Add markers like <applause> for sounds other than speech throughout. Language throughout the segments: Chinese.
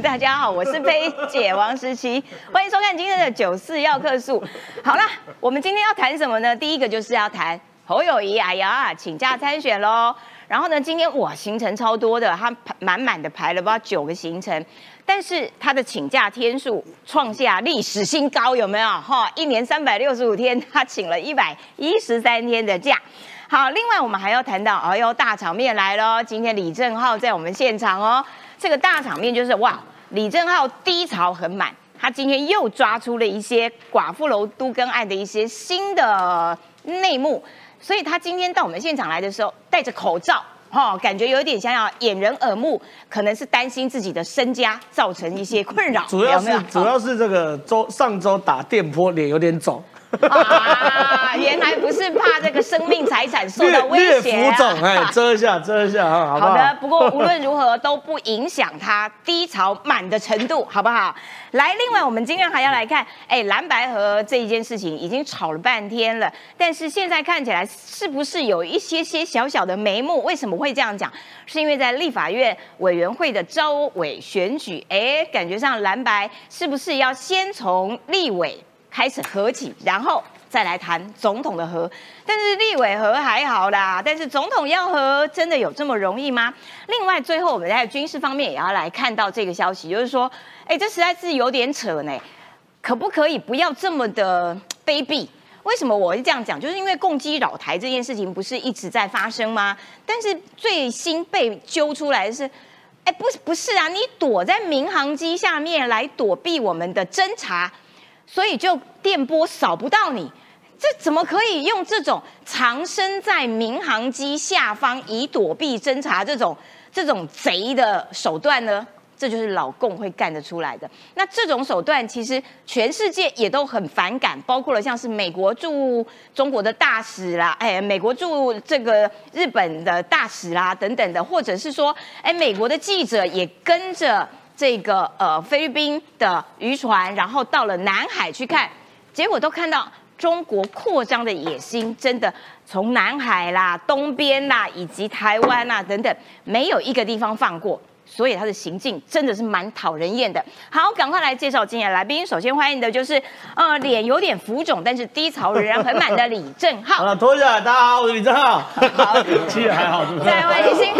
大家好，我是菲姐王时琪，<laughs> 欢迎收看今天的九四要客诉。好啦，我们今天要谈什么呢？第一个就是要谈侯友谊，哎呀，请假参选喽。然后呢，今天哇，行程超多的，他排满满的排了不知道九个行程，但是他的请假天数创下历史新高，有没有？哈，一年三百六十五天，他请了一百一十三天的假。好，另外我们还要谈到，哎呦，大场面来喽！今天李正浩在我们现场哦。这个大场面就是哇，李正浩低潮很满，他今天又抓出了一些寡妇楼都更案的一些新的内幕，所以他今天到我们现场来的时候戴着口罩，哈，感觉有点想要掩人耳目，可能是担心自己的身家造成一些困扰。主要是主要是这个周上周打电波脸有点肿。啊，原来不是怕这个生命财产受到威胁哎，<laughs> 遮一下，遮一下啊，好不好？好的，不过无论如何都不影响它低潮满的程度，好不好？来，另外我们今天还要来看，哎，蓝白河这一件事情已经吵了半天了，但是现在看起来是不是有一些些小小的眉目？为什么会这样讲？是因为在立法院委员会的招委选举，哎，感觉上蓝白是不是要先从立委？开始和起，然后再来谈总统的和。但是立委和还好啦，但是总统要和，真的有这么容易吗？另外，最后我们在军事方面也要来看到这个消息，就是说，哎，这实在是有点扯呢。可不可以不要这么的 <tsk> 卑鄙？为什么我会这样讲？就是因为共机扰台这件事情不是一直在发生吗？但是最新被揪出来是，哎，不是不是啊，你躲在民航机下面来躲避我们的侦查。所以就电波扫不到你，这怎么可以用这种藏身在民航机下方以躲避侦查这种这种贼的手段呢？这就是老共会干得出来的。那这种手段其实全世界也都很反感，包括了像是美国驻中国的大使啦，哎，美国驻这个日本的大使啦等等的，或者是说，哎，美国的记者也跟着。这个呃菲律宾的渔船，然后到了南海去看，结果都看到中国扩张的野心，真的从南海啦、东边啦，以及台湾啦等等，没有一个地方放过。所以他的行径真的是蛮讨人厌的。好，赶快来介绍今天来宾。首先欢迎的就是，呃，脸有点浮肿，但是低潮仍然很满的李正浩。好了，脱下来，大家好，我是李正浩。好，<laughs> 气还好。再欢迎新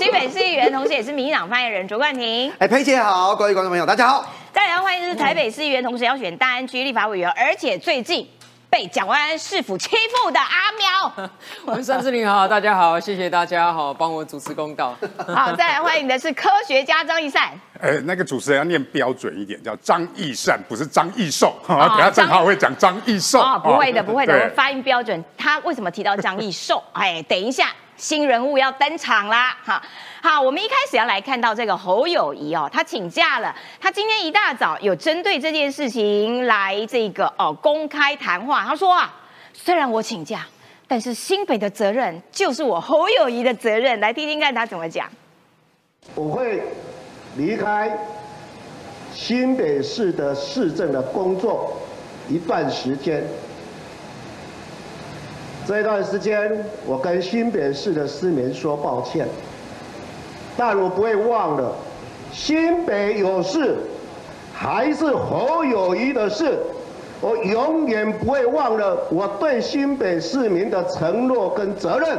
新北市议员，同时也是民党发言人卓冠廷。哎，佩姐好，各位观众朋友，大家好。再来欢迎的是台北市议员，同时要选大安区立法委员，而且最近。被蒋万安市府欺负的阿喵，<laughs> 我们三志玲，好，大家好，谢谢大家好，帮我主持公道。<laughs> 好，再来欢迎的是科学家张义善。呃，那个主持人要念标准一点，叫张义善，不是张义寿。好，<laughs> 等下正好会讲张义寿。哦，不会的，不会的，发音标准。他为什么提到张义寿？哎，等一下。新人物要登场啦！哈，好，我们一开始要来看到这个侯友谊哦，他请假了。他今天一大早有针对这件事情来这个哦公开谈话。他说啊，虽然我请假，但是新北的责任就是我侯友谊的责任。来听听看他怎么讲。我会离开新北市的市政的工作一段时间。这一段时间，我跟新北市的市民说抱歉，但我不会忘了，新北有事，还是侯友谊的事，我永远不会忘了我对新北市民的承诺跟责任。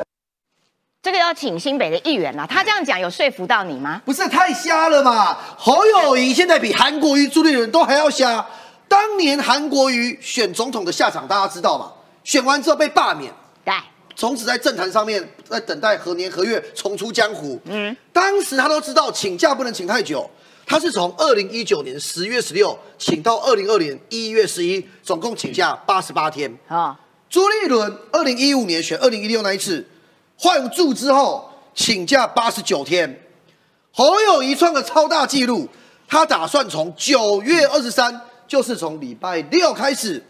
这个要请新北的议员啦，他这样讲有说服到你吗？不是太瞎了嘛！侯友谊现在比韩国瑜、朱立伦都还要瞎。当年韩国瑜选总统的下场，大家知道吗？选完之后被罢免。对，从此在政坛上面在等待何年何月重出江湖。嗯，当时他都知道请假不能请太久，他是从二零一九年十月十六请到二零二年一月十一，总共请假八十八天。啊，朱立伦二零一五年选二零一六那一次换住之后请假八十九天，侯友谊创个超大纪录，他打算从九月二十三，就是从礼拜六开始。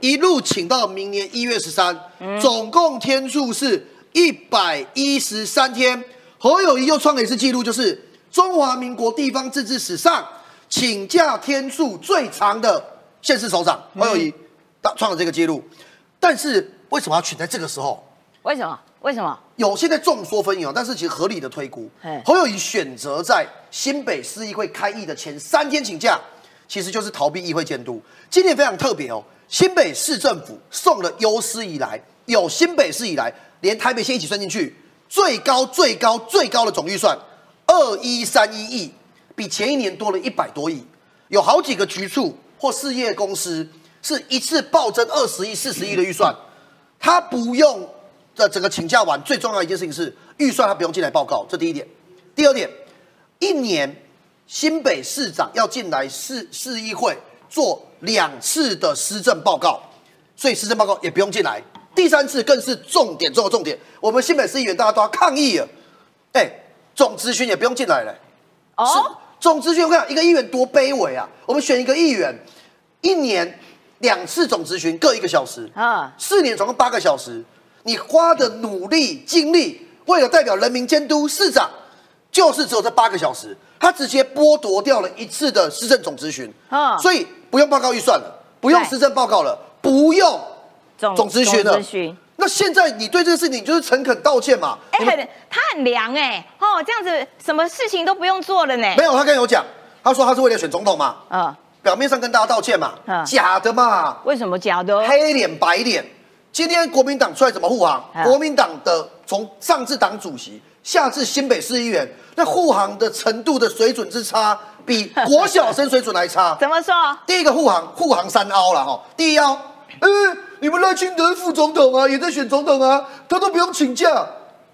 一路请到明年一月十三，总共天数是一百一十三天。侯友谊又创了一次纪录，就是中华民国地方自治史上请假天数最长的县市首长侯友谊，创了这个纪录。但是为什么要选在这个时候？为什么？为什么？有现在众说纷纭哦，但是其实合理的推估嘿，侯友谊选择在新北市议会开议的前三天请假，其实就是逃避议会监督。今年非常特别哦，新北市政府送了有史以来有新北市以来，连台北县一起算进去，最高最高最高的总预算二一三一亿，比前一年多了一百多亿。有好几个局处或事业公司是一次暴增二十亿、四十亿的预算，他不用这整个请假完，最重要一件事情是预算他不用进来报告，这第一点。第二点，一年新北市长要进来市市议会做两次的施政报告，所以施政报告也不用进来。第三次更是重点中的重点，我们新北市议员大家都要抗议了，哎，总咨询也不用进来了。是哦，总咨询，我跟你讲，一个议员多卑微啊！我们选一个议员，一年两次总咨询各一个小时，啊，四年总共八个小时，你花的努力精力，为了代表人民监督市长，就是只有这八个小时，他直接剥夺掉了一次的施政总咨询，啊。所以不用报告预算了，不用对施政报告了，不用总总咨询了。那现在你对这个事情，你就是诚恳道歉嘛？哎、很他很凉哎、哦，这样子什么事情都不用做了呢。没有，他刚才有讲，他说他是为了选总统嘛，嗯，表面上跟大家道歉嘛，嗯假的嘛，为什么假的？黑脸白脸。今天国民党出来怎么护航？嗯国民党的从上至党主席，下至新北市议员，那护航的程度的水准之差，比国小生水准还差。<laughs> 怎么说？第一个护航，护航三凹了哈。第一凹，呃，你们赖清德副总统啊，也在选总统啊，他都不用请假，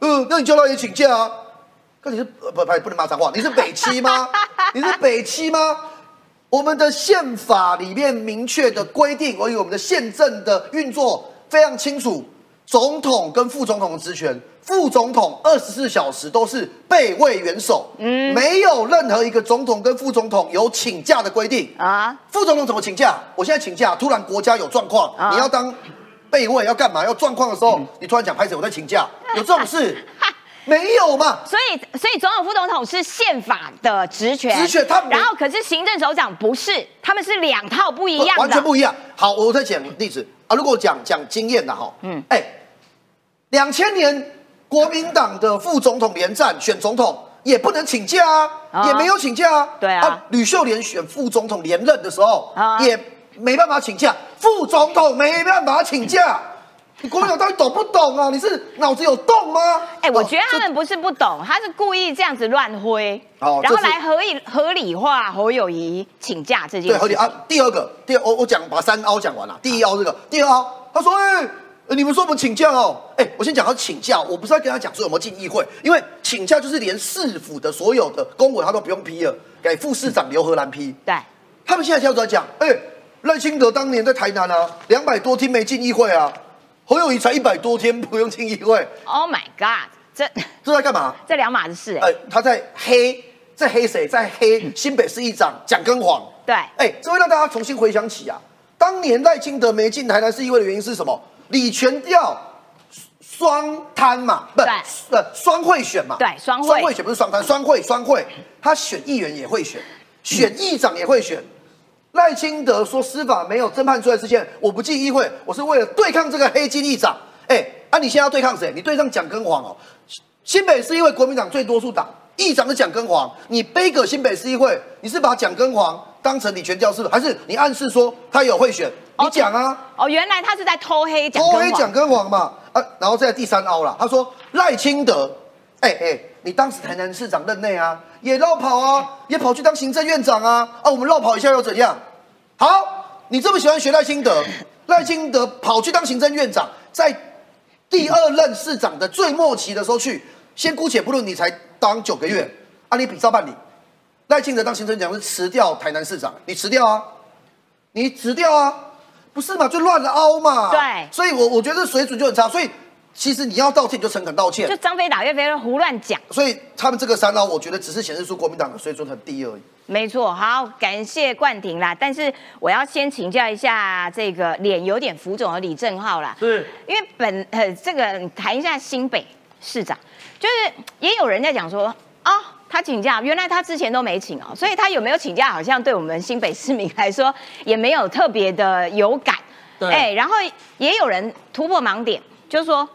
呃，那你叫他也请假啊？那你是呃不不不能骂脏话，你是北七吗？<laughs> 你是北七吗？我们的宪法里面明确的规定，而且我们的宪政的运作非常清楚，总统跟副总统的职权，副总统二十四小时都是备位元首，嗯，没有任何一个总统跟副总统有请假的规定啊，副总统怎么请假？我现在请假，突然国家有状况，啊你要当备位要干嘛？要状况的时候，你突然讲拍手我在请假，<laughs> 有这种事？没有嘛？所以，所以总统、副总统是宪法的职权，职权他然后可是行政首长不是，他们是两套不一样的，完全不一样。好，我再讲例子啊。如果讲讲经验的哈，嗯，哎，两千年国民党的副总统连战选总统也不能请假啊，啊也没有请假啊。对啊吕秀莲选副总统连任的时候啊也没办法请假，副总统没办法请假。<laughs> 你国民党到底懂不懂啊？你是脑子有洞吗？哎、我觉得哦他们不是不懂，他是故意这样子乱挥，然后来合理合理化侯友谊请假这件事。对，合理啊。第二个，第二我我讲把三凹讲完了。第一凹这个，第二凹，他说，哎、呃你们说我们请假哦，哎、我先讲他请假，我不是要跟他讲说有没有进议会，因为请假就是连市府的所有的公文他都不用批了，给副市长刘荷兰批。对，他们现在跳出来讲，哎、赖清德当年在台南啊，两百多天没进议会啊，侯友谊才一百多天不用进议会，Oh my God，这这在干嘛？<laughs> 这两码子事哎、哎、他在黑，在黑谁？在黑新北市议长蒋根煌。对哎、这会让大家重新回想起啊，当年赖清德没进台南市议会的原因是什么？李全调双摊嘛，不，对呃，双会选嘛，对双会双会选不是双摊，双会双会，他选议员也会选，选议长也会选。赖清德说司法没有侦判出来之前，我不进议会，我是为了对抗这个黑金议长。哎、啊，你现在要对抗谁？你对抗蒋根煌哦。新北市议会国民党最多数党，议长是蒋根煌，你背个新北市议会，你是把蒋根煌当成李全教是不是？还是你暗示说他有贿选？你讲啊，哦，原来他是在偷黑蒋偷黑蒋根黄嘛，啊，然后在第三凹啦，他说赖清德，哎、哎、你当时台南市长任内啊，也绕跑啊，也跑去当行政院长啊，啊，我们绕跑一下又怎样？好，你这么喜欢学赖清德，<laughs> 赖清德跑去当行政院长，在第二任市长的最末期的时候去，先姑且不论你才当九个月，啊，你比照办理。赖清德当行政长是辞掉台南市长，你辞掉啊，你辞掉啊，不是嘛，就乱了凹嘛。对所以我我觉得水准就很差，所以其实你要道歉你就诚恳道歉就。张飞打岳飞胡乱讲，所以他们这个三凹，我觉得只是显示出国民党的水准很低而已。没错。好，感谢冠廷啦。但是我要先请教一下这个脸有点浮肿的李正浩啦，是因为本呃这个谈一下新北市长，就是也有人在讲说啊。他请假，原来他之前都没请哦，所以他有没有请假，好像对我们新北市民来说也没有特别的有感。对哎，然后也有人突破盲点，就是说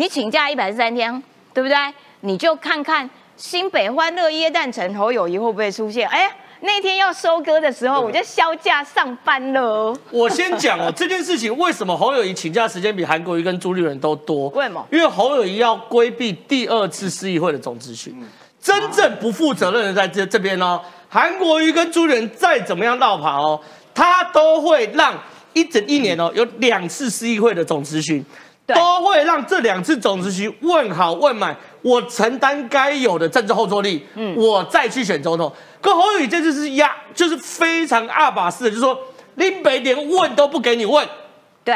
你请假一百三天，对不对？你就看看新北欢乐耶诞城侯友谊会不会出现？哎，那天要收割的时候，我就销假上班了。我先讲哦，<laughs> 这件事情为什么侯友谊请假时间比韩国瑜跟朱立伦都多？为什么？因为侯友谊要规避第二次市议会的总咨询，真正不负责任的在这这边哦。韩国瑜跟朱立伦再怎么样绕跑哦，他都会让一整一年哦有两次市议会的总咨询。都会让这两次总咨询问好问满，我承担该有的政治后坐力，嗯，我再去选总统。可侯友宜这次是压，就是非常二把式的，就是说林北连问都不给你问。对，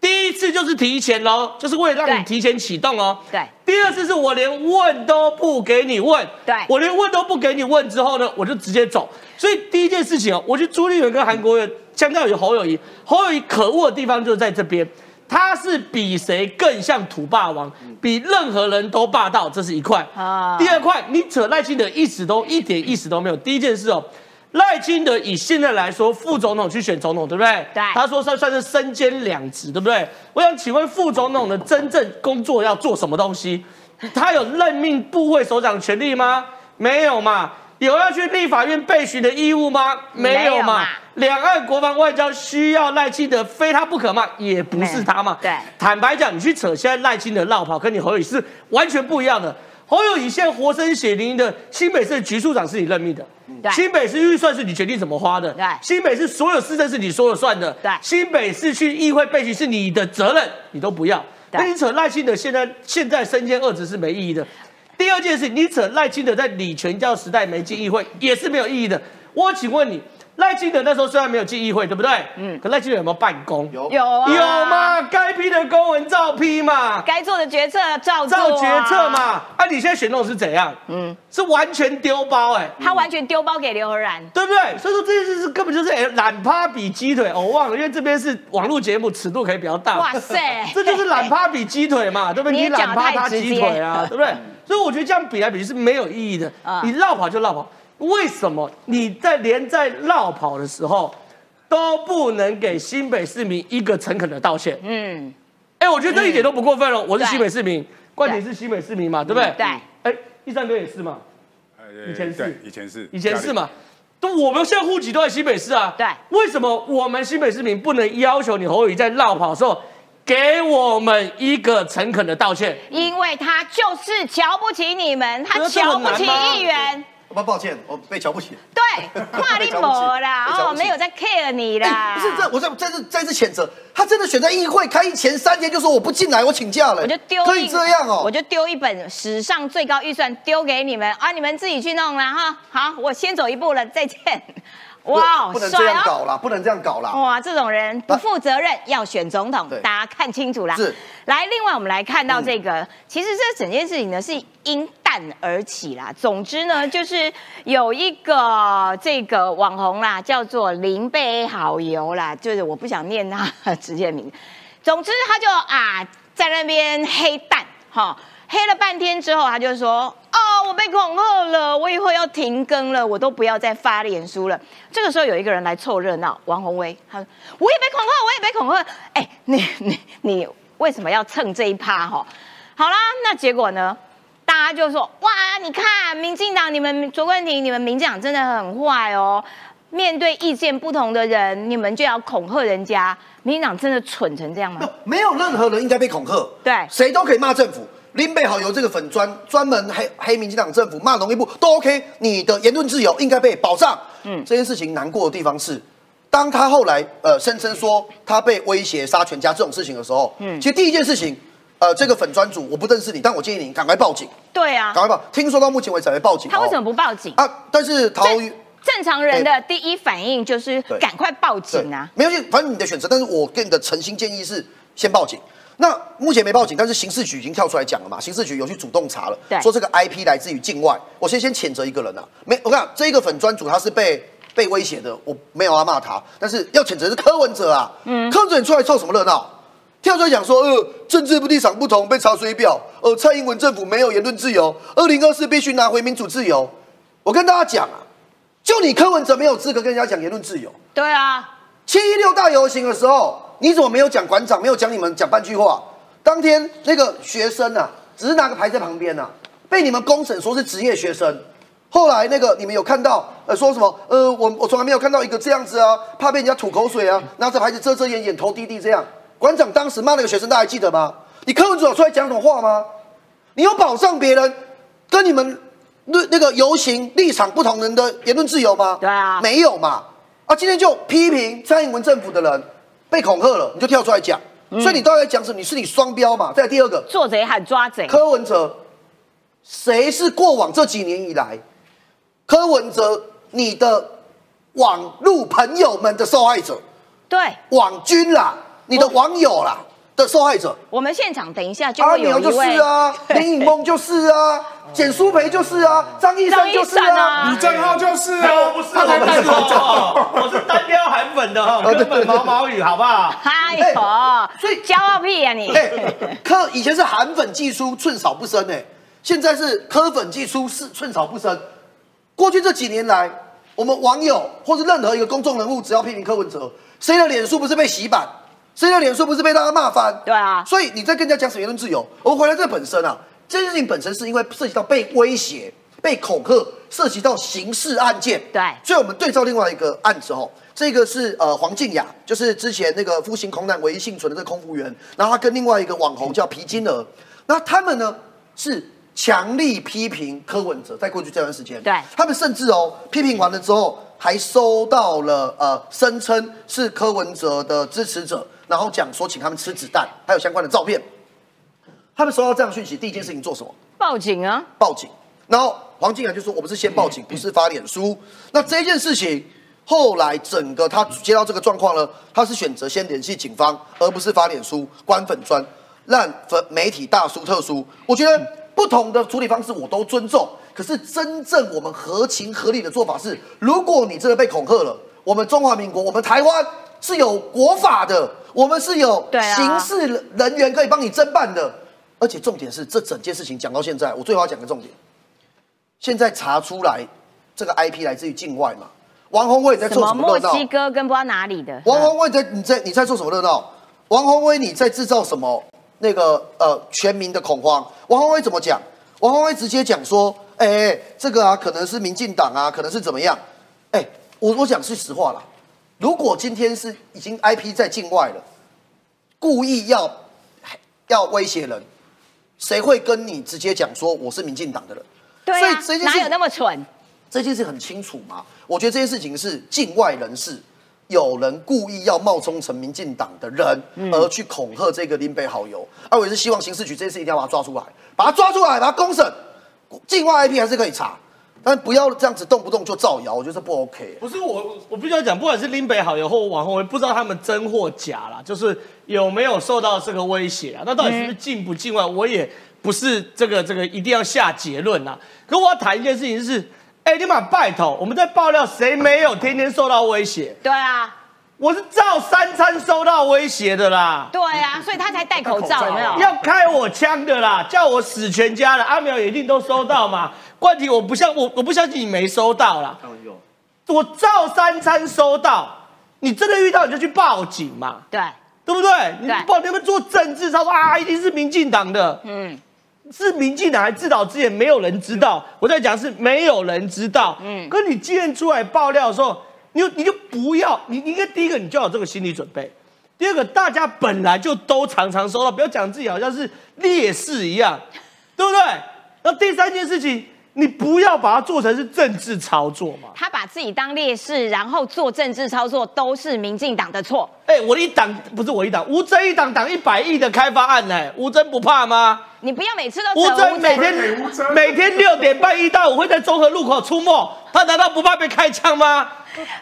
第一次就是提前喽，就是为了让你提前启动哦。对，第二次是我连问都不给你问，对，我连问都不给你问之后呢，我就直接走。所以第一件事情哦，我觉得朱立伦跟韩国瑜相较于侯友谊，侯友谊可恶的地方就是在这边。他是比谁更像土霸王，比任何人都霸道，这是一块。啊，第二块，你扯赖清德一直都一点意思都没有。第一件事哦，赖清德以现在来说，副总统去选总统，对不对？对。他说算算是身兼两职，对不对？我想请问副总统的真正工作要做什么东西？他有任命部会首长权利吗？没有嘛。有要去立法院备询的义务吗？没有嘛。两岸国防外交需要赖清德非他不可嘛？也不是他嘛。对，坦白讲，你去扯现在赖清德绕跑，跟你侯友宜是完全不一样的。侯友宜现在活生血淋淋的新北市局处长是你任命的，新北市预算是你决定怎么花的，新北市所有市政是你说了算的，新北市去议会备询是你的责任，你都不要。那你扯赖清德现在现在身兼二职是没意义的。第二件事，你扯赖清德在李全教时代没进议会，也是没有意义的。我请问你，赖清德那时候虽然没有进议会，对不对？嗯。可赖清德有没有办公？有有啊。有吗？该批的公文照批嘛。该做的决策照做。照决策嘛。啊，你现在选弄是怎样？嗯。是完全丢包哎。他完全丢包给刘和然，对不对？所以说这件事是根本就是懒趴比鸡腿。我忘了，因为这边是网络节目，尺度可以比较大。哇塞。<laughs> 这就是懒趴比鸡腿嘛，对不对？<laughs> 你懒趴他鸡腿啊，对不对？所以我觉得这样比来比去是没有意义的。你绕跑就绕跑，为什么你在连在绕跑的时候都不能给新北市民一个诚恳的道歉？嗯，哎，我觉得这一点都不过分了。我是新北市民，冠廷是新北市民嘛，对不对？对。哎，第三哥也是嘛？以前是，以前是，以前是嘛？都我们现在户籍都在新北市啊。对。为什么我们新北市民不能要求你侯友在绕跑的时候？给我们一个诚恳的道歉，因为他就是瞧不起你们，他瞧不起议员。我抱歉，我被瞧不起。对，跨立博啦，<laughs> 哦，没有在 care 你啦。不是这，我再再次再次谴责他，真的选在议会开议前三天就说我不进来，我请假了。我就丢可以这样哦，我就丢一本史上最高预算丢给你们啊，你们自己去弄了哈。好，我先走一步了，再见。哇，不能这样搞啦，不能这样搞啦！哇，这种人不负责任，要选总统，大家看清楚啦。是，来，另外我们来看到这个，其实这整件事情呢是因弹而起啦。总之呢，就是有一个这个网红啦，叫做林贝好油啦，就是我不想念他直接名。总之他就啊在那边黑蛋哈。黑了半天之后，他就说：“哦，我被恐吓了，我以后要停更了，我都不要再发脸书了。”这个时候有一个人来凑热闹，王宏威，他说：“我也被恐吓，我也被恐吓。”哎，你你你为什么要蹭这一趴？哈，好啦，那结果呢？大家就说：“哇，你看民进党，你们卓冠廷，你们民进党真的很坏哦！面对意见不同的人，你们就要恐吓人家。民进党真的蠢成这样吗？没有任何人应该被恐吓，对，谁都可以骂政府。”林北好由这个粉专专门黑黑民进党政府骂农业部都 OK，你的言论自由应该被保障。嗯，这件事情难过的地方是，当他后来呃声称说他被威胁杀全家这种事情的时候，嗯，其实第一件事情，呃，这个粉专主我不认识你，但我建议你赶快报警。对啊，赶快报。听说到目前为止还没报警。他为什么不报警啊？但是陶正常人的第一反应就是赶快报警啊。没关系，反正你的选择，但是我给你的诚心建议是先报警。那目前没报警，但是刑事局已经跳出来讲了嘛？刑事局有去主动查了，说这个 IP 来自于境外。我先先谴责一个人啊，没，我看这一个粉专主他是被被威胁的，我没有要骂他，但是要谴责是柯文哲啊。嗯，柯文哲你出来凑什么热闹？跳出来讲说，呃，政治不立场不同被查水表，呃，蔡英文政府没有言论自由，二零二四必须拿回民主自由。我跟大家讲啊，就你柯文哲没有资格跟人家讲言论自由。对啊，七一六大游行的时候。你怎么没有讲馆长？没有讲你们讲半句话？当天那个学生啊，只是拿个牌在旁边啊，被你们公审说是职业学生。后来那个你们有看到呃说什么？呃，我我从来没有看到一个这样子啊，怕被人家吐口水啊，拿着牌子遮遮掩掩，头低低这样。馆长当时骂那个学生，大家还记得吗？你柯文哲有出来讲什么话吗？你有保障别人跟你们那那个游行立场不同人的言论自由吗？对啊，没有嘛。啊，今天就批评蔡英文政府的人被恐吓了，你就跳出来讲。所以你到底在讲什么？你是你双标嘛？再第二个，做贼喊抓贼。柯文哲，谁是过往这几年以来柯文哲你的网路朋友们的受害者？对，网军啦，你的网友啦的受害者。我们现场等一下就会有一就是啊，林颖峰就是啊，简书培就是啊，张义山就是啊，李正浩就是啊，我不是，我不是，我是单标韩粉的哈，根本毛毛雨，好不好？哎呦，所以骄傲屁啊你！科以前是韩粉技出寸草不生哎，现在是科粉技出是寸草不生。过去这几年来，我们网友或是任何一个公众人物，只要批评柯文哲，谁的脸书不是被洗版？谁的脸书不是被大家骂翻？对啊。所以你在跟人家讲什么言论自由？我们回来这本身啊，这件事情本身是因为涉及到被威胁、被恐吓，涉及到刑事案件。对。所以我们对照另外一个案子哦，这个是呃黄静雅，就是之前那个复兴空难唯一幸存的这个空服员，然后他跟另外一个网红叫皮金儿，那他们呢是。强力批评柯文哲，在过去这段时间，对他们甚至哦批评完了之后，还收到了呃声称是柯文哲的支持者，然后讲说请他们吃子弹，还有相关的照片。他们收到这样讯息，第一件事情做什么？报警啊！报警。然后黄静然就说：“我们是先报警，不是发脸书。”那这件事情后来整个他接到这个状况呢，他是选择先联系警方，而不是发脸书、关粉砖，让粉媒体大书特书。我觉得。不同的处理方式我都尊重，可是真正我们合情合理的做法是：如果你真的被恐吓了，我们中华民国，我们台湾是有国法的，我们是有刑事人员可以帮你侦办的。而且重点是，这整件事情讲到现在，我最后要讲个重点：现在查出来这个 IP 来自于境外嘛？王宏威在做什么热闹？墨西哥跟不知道哪里的？王宏威在你在你在做什么热闹？王宏威你在制造什么？那个呃，全民的恐慌，王宏威怎么讲？王宏威直接讲说，哎，这个啊，可能是民进党啊，可能是怎么样？哎，我我讲是实话了。如果今天是已经 IP 在境外了，故意要要威胁人，谁会跟你直接讲说我是民进党的人？对啊，哪有那么蠢？这件事很清楚嘛。我觉得这件事情是境外人士。有人故意要冒充成民进党的人，而去恐吓这个林北好友，而我是希望刑事局这件事一定要把他抓出来，把他抓出来，把他公审。境外 IP 还是可以查，但不要这样子动不动就造谣，我觉得不 OK。不是我，我必须要讲，不管是林北好友或网红，不知道他们真或假啦，就是有没有受到这个威胁啊？那到底是不是境不境外？我也不是这个这个一定要下结论啊。可我要谈一件事情是。哎，你妈拜托，我们在爆料，谁没有天天受到威胁？对啊，我是照三餐收到威胁的啦。对啊，所以他才戴口罩，有没有？要开我枪的啦，叫我死全家的。阿苗也一定都收到嘛。冠廷，我不相我我不相信你没收到啦。我照三餐收到，你真的遇到你就去报警嘛。对，对不对？你报你们做政治，他说啊，一定是民进党的。嗯。是民进党还自导自演，没有人知道。我在讲是没有人知道。嗯，可你既然出来爆料的时候，你就你就不要，你应该第一个你就要有这个心理准备。第二个，大家本来就都常常收到，不要讲自己好像是烈士一样，对不对？那第三件事情。你不要把它做成是政治操作嘛？他把自己当烈士，然后做政治操作，都是民进党的错。哎，我的一党不是我一党，吴征一党挡一百亿的开发案呢，吴征不怕吗？你不要每次都吴征每天每天六点半一到五会在综合路口出没，他难道不怕被开枪吗？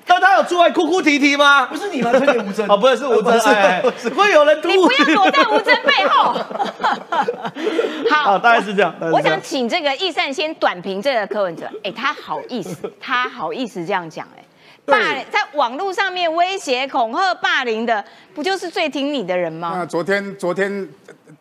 但他有出来哭哭啼啼吗？不是你吗？推荐吴征 <laughs> 哦，不是是吴征，只会有人。你不要躲在吴征背后。<laughs> 好，大概是这样。我想请这个易善先短评这个柯文哲。哎，他好意思，他好意思这样讲。哎，霸在网络上面威胁、恐吓、霸凌的，不就是最听你的人吗？那昨天，昨天。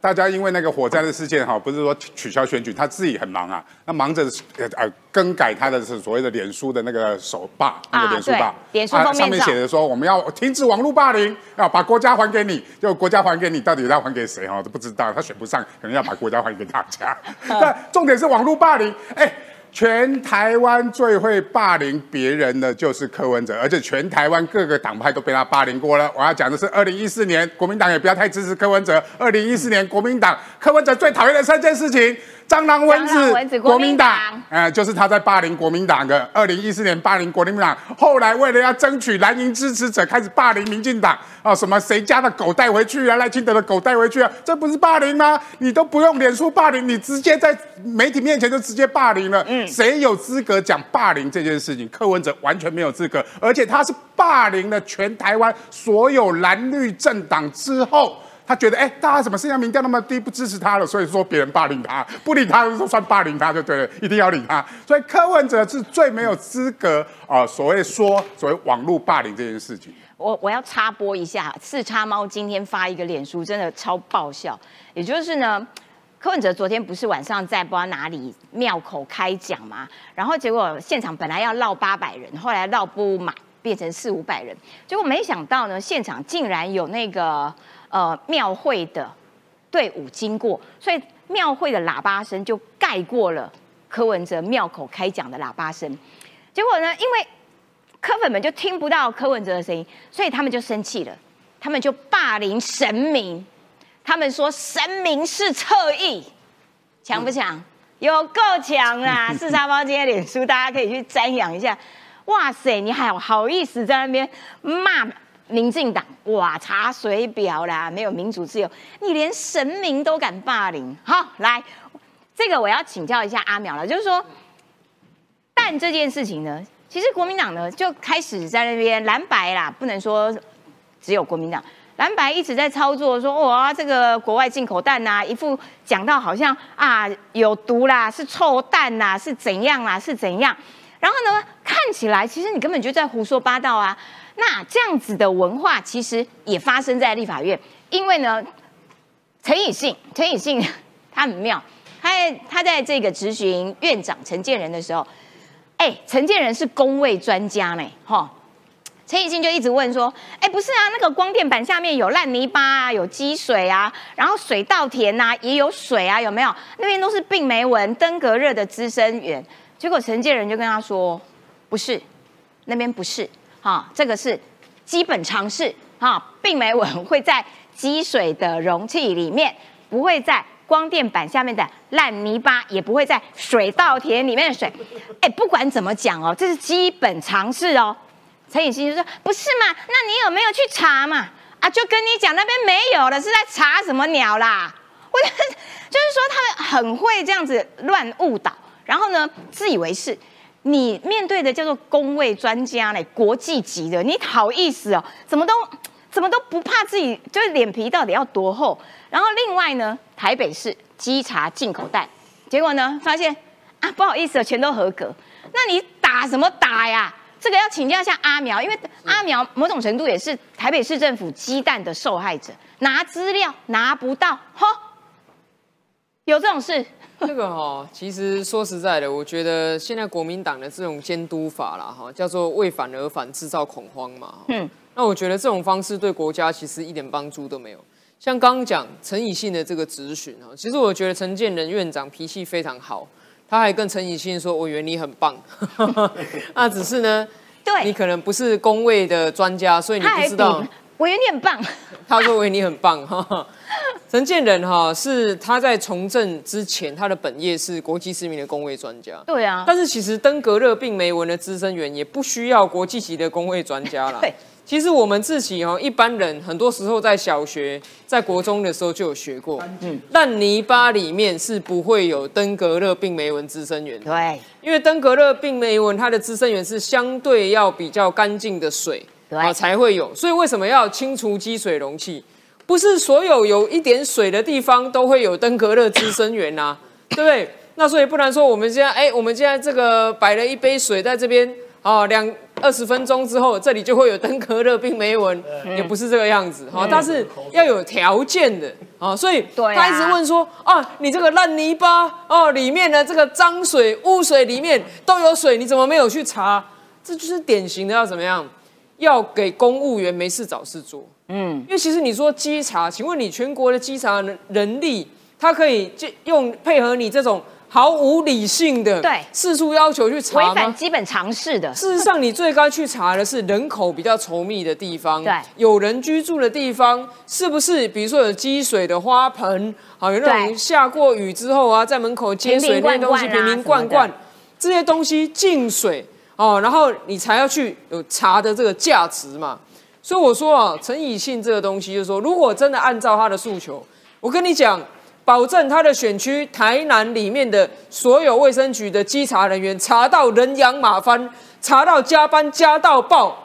大家因为那个火灾的事件哈，不是说取消选举，他自己很忙啊，那忙着呃呃更改他的是所谓的脸书的那个手霸，那个脸书霸，脸书上面写的说我们要停止网络霸凌，要把国家还给你，就国家还给你，到底要还给谁哈都不知道，他选不上，可能要把国家还给大家。<laughs> 但重点是网络霸凌，哎。全台湾最会霸凌别人的就是柯文哲，而且全台湾各个党派都被他霸凌过了。我要讲的是，二零一四年国民党也不要太支持柯文哲。二零一四年国民党柯文哲最讨厌的三件事情。蟑螂蚊子，国民党，呃，就是他在霸凌国民党的。二零一四年霸凌国民党，后来为了要争取蓝营支持者，开始霸凌民进党啊，什么谁家的狗带回去啊，赖清德的狗带回去啊，这不是霸凌吗？你都不用脸书霸凌，你直接在媒体面前就直接霸凌了。嗯，谁有资格讲霸凌这件事情？柯文哲完全没有资格，而且他是霸凌了全台湾所有蓝绿政党之后。他觉得，哎，大家怎么现在民调那么低，不支持他了？所以说别人霸凌他，不理他就算霸凌他就对了，一定要理他。所以柯文哲是最没有资格啊，所谓说所谓网络霸凌这件事情。我我要插播一下，四叉猫今天发一个脸书，真的超爆笑。也就是呢，柯文哲昨天不是晚上在不知道哪里庙口开讲嘛，然后结果现场本来要绕八百人，后来绕不满，变成四五百人，结果没想到呢，现场竟然有那个。呃，庙会的队伍经过，所以庙会的喇叭声就盖过了柯文哲庙口开讲的喇叭声。结果呢，因为柯粉们就听不到柯文哲的声音，所以他们就生气了，他们就霸凌神明。他们说神明是侧翼，强不强？有够强啦！四沙包今天脸书，大家可以去瞻仰一下。哇塞，你还好意思在那边骂？民进党哇，查水表啦，没有民主自由，你连神明都敢霸凌。好，来，这个我要请教一下阿苗了，就是说，但这件事情呢，其实国民党呢就开始在那边蓝白啦，不能说只有国民党，蓝白一直在操作，说哇，这个国外进口蛋呐，一副讲到好像啊有毒啦，是臭蛋呐，是怎样啦，是怎样，然后呢，看起来其实你根本就在胡说八道啊。那这样子的文化其实也发生在立法院，因为呢，陈以信，陈以信 <laughs> 他很妙，他他在这个执行院长陈建仁的时候，哎，陈建仁是工位专家呢，哈，陈以信就一直问说，哎，不是啊，那个光电板下面有烂泥巴啊，有积水啊，然后水稻田呐也有水啊，有没有？那边都是病媒蚊、登革热的滋生源。结果陈建仁就跟他说，不是，那边不是。哈，这个是基本常识哈，并没有会在积水的容器里面，不会在光电板下面的烂泥巴，也不会在水稻田里面的水。哎，不管怎么讲哦，这是基本常识哦。陈以欣就说：“不是嘛？那你有没有去查嘛？啊，就跟你讲那边没有了，是在查什么鸟啦？我 <laughs> 就是说他们很会这样子乱误导，然后呢，自以为是。”你面对的叫做工位专家嘞，国际级的，你好意思哦？怎么都怎么都不怕自己，就是脸皮到底要多厚？然后另外呢，台北市稽查进口蛋，结果呢发现啊，不好意思，全都合格。那你打什么打呀？这个要请教一下阿苗，因为阿苗某种程度也是台北市政府鸡蛋的受害者，拿资料拿不到，哈，有这种事。<laughs> 这个哈，其实说实在的，我觉得现在国民党的这种监督法啦，哈，叫做为反而反，制造恐慌嘛。嗯，那我觉得这种方式对国家其实一点帮助都没有。像刚刚讲陈以信的这个质询哈，其实我觉得陈建仁院长脾气非常好，他还跟陈以信说：“我以为你很棒。<laughs> ”那只是呢，对你可能不是工位的专家，所以你不知道。我以为你很棒。<laughs> 他说：“我以为你很棒。”哈。<laughs> 陈建仁哈是他在从政之前，他的本业是国际知名的工位专家。对啊，但是其实登革热病媒蚊的滋生源也不需要国际级的工位专家啦。<laughs> 对，其实我们自己哦，一般人很多时候在小学、在国中的时候就有学过。嗯，烂泥巴里面是不会有登革热病媒蚊滋生源。对，因为登革热病媒蚊它的滋生源是相对要比较干净的水，对，才会有。所以为什么要清除积水容器？不是所有有一点水的地方都会有登革热滋生源呐，对不对？那所以不然说我们现在，哎，我们现在这个摆了一杯水在这边，啊，两二十分钟之后，这里就会有登革热病媒蚊，也不是这个样子哈。但是要有条件的啊，所以他一直问说啊，你这个烂泥巴哦，里面的这个脏水、污水里面都有水，你怎么没有去查？这就是典型的要怎么样？要给公务员没事找事做。嗯，因为其实你说稽查，请问你全国的稽查人力，他可以就用配合你这种。毫无理性的，对，四处要求去查违反基本常识的。事实上，你最该去查的是人口比较稠密的地方，对，有人居住的地方，是不是？比如说有积水的花盆，好，有那种下过雨之后啊，在门口接水那些东西瓶瓶罐罐，这些东西进水哦，然后你才要去有查的这个价值嘛。所以我说啊，陈以信这个东西，就是说，如果真的按照他的诉求，我跟你讲。保证他的选区台南里面的所有卫生局的稽查人员查到人仰马翻，查到加班加到爆，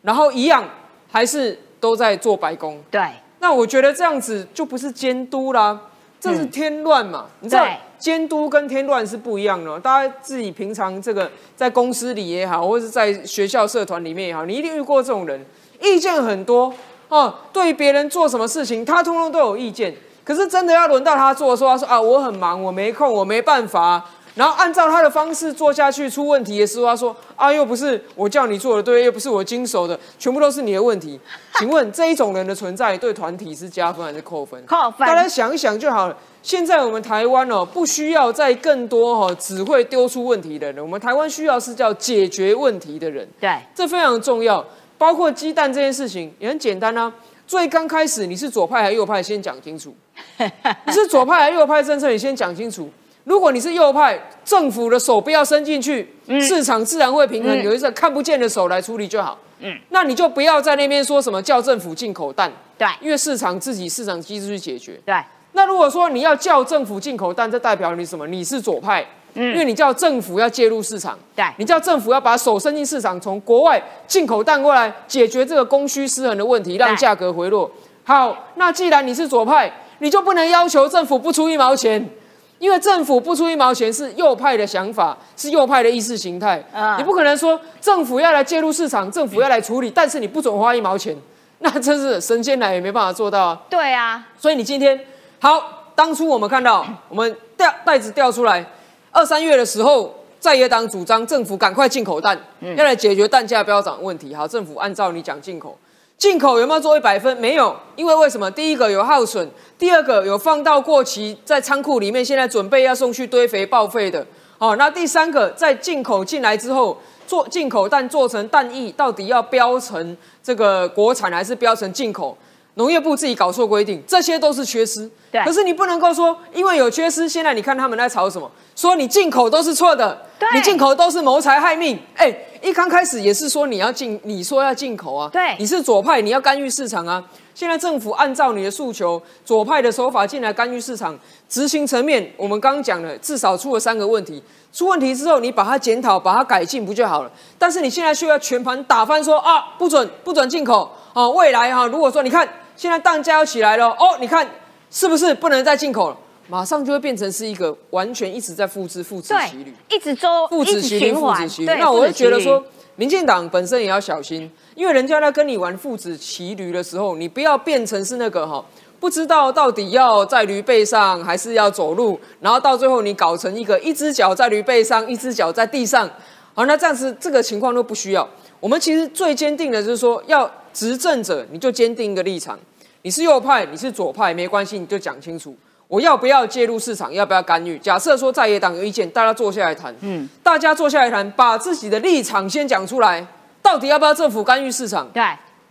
然后一样还是都在做白工。对，那我觉得这样子就不是监督啦，这是添乱嘛。你知道监督跟添乱是不一样的。大家自己平常这个在公司里也好，或者是在学校社团里面也好，你一定遇过这种人，意见很多哦，对别人做什么事情，他通通都有意见。可是真的要轮到他做的时候，他说啊，我很忙，我没空，我没办法。然后按照他的方式做下去，出问题的时候，他说啊，又不是我叫你做的对，又不是我经手的，全部都是你的问题。请问这一种人的存在对团体是加分还是扣分？扣分。大家想一想就好了。现在我们台湾哦，不需要再更多哦只会丢出问题的人，我们台湾需要是叫解决问题的人。对，这非常重要。包括鸡蛋这件事情也很简单啊。最刚开始你是左派还是右派？先讲清楚。<laughs> 你是左派还是右派政策？你先讲清楚。如果你是右派，政府的手不要伸进去，市场自然会平衡，有一个看不见的手来处理就好。嗯，那你就不要在那边说什么叫政府进口蛋。对，因为市场自己市场机制去解决。对。那如果说你要叫政府进口蛋，这代表你什么？你是左派。嗯，因为你叫政府要介入市场。对。你叫政府要把手伸进市场，从国外进口蛋过来，解决这个供需失衡的问题，让价格回落。好，那既然你是左派。你就不能要求政府不出一毛钱，因为政府不出一毛钱是右派的想法，是右派的意识形态。啊你不可能说政府要来介入市场，政府要来处理，但是你不准花一毛钱，那真是神仙来也没办法做到啊。对啊，所以你今天好，当初我们看到我们调袋子掉出来，二三月的时候，在野党主张政府赶快进口蛋，要来解决蛋价飙涨问题。好，政府按照你讲进口。进口有没有做一百分？没有，因为为什么？第一个有耗损，第二个有放到过期在仓库里面，现在准备要送去堆肥报废的。好，那第三个在进口进来之后，做进口蛋做成蛋液，到底要标成这个国产还是标成进口？农业部自己搞错规定，这些都是缺失。对，可是你不能够说，因为有缺失，现在你看他们在吵什么？说你进口都是错的，你进口都是谋财害命。哎，一刚开始也是说你要进，你说要进口啊。对，你是左派，你要干预市场啊。现在政府按照你的诉求，左派的手法进来干预市场，执行层面，我们刚刚讲了，至少出了三个问题。出问题之后，你把它检讨，把它改进，不就好了？但是你现在却要全盘打翻，说啊，不准，不准进口。啊，未来哈，如果说你看。现在蛋价要起来了哦，你看是不是不能再进口了？马上就会变成是一个完全一直在复制、复制骑驴，一直周复制骑驴、复制骑驴。那我就觉得说，民进党本身也要小心，因为人家在跟你玩父子骑驴的时候，你不要变成是那个哈，不知道到底要在驴背上还是要走路，然后到最后你搞成一个一只脚在驴背上，一只脚在地上。好，那这样子这个情况都不需要。我们其实最坚定的就是说要。执政者，你就坚定一个立场，你是右派，你是左派，没关系，你就讲清楚，我要不要介入市场，要不要干预？假设说在野党有意见，大家坐下来谈，嗯，大家坐下来谈，把自己的立场先讲出来，到底要不要政府干预市场？对，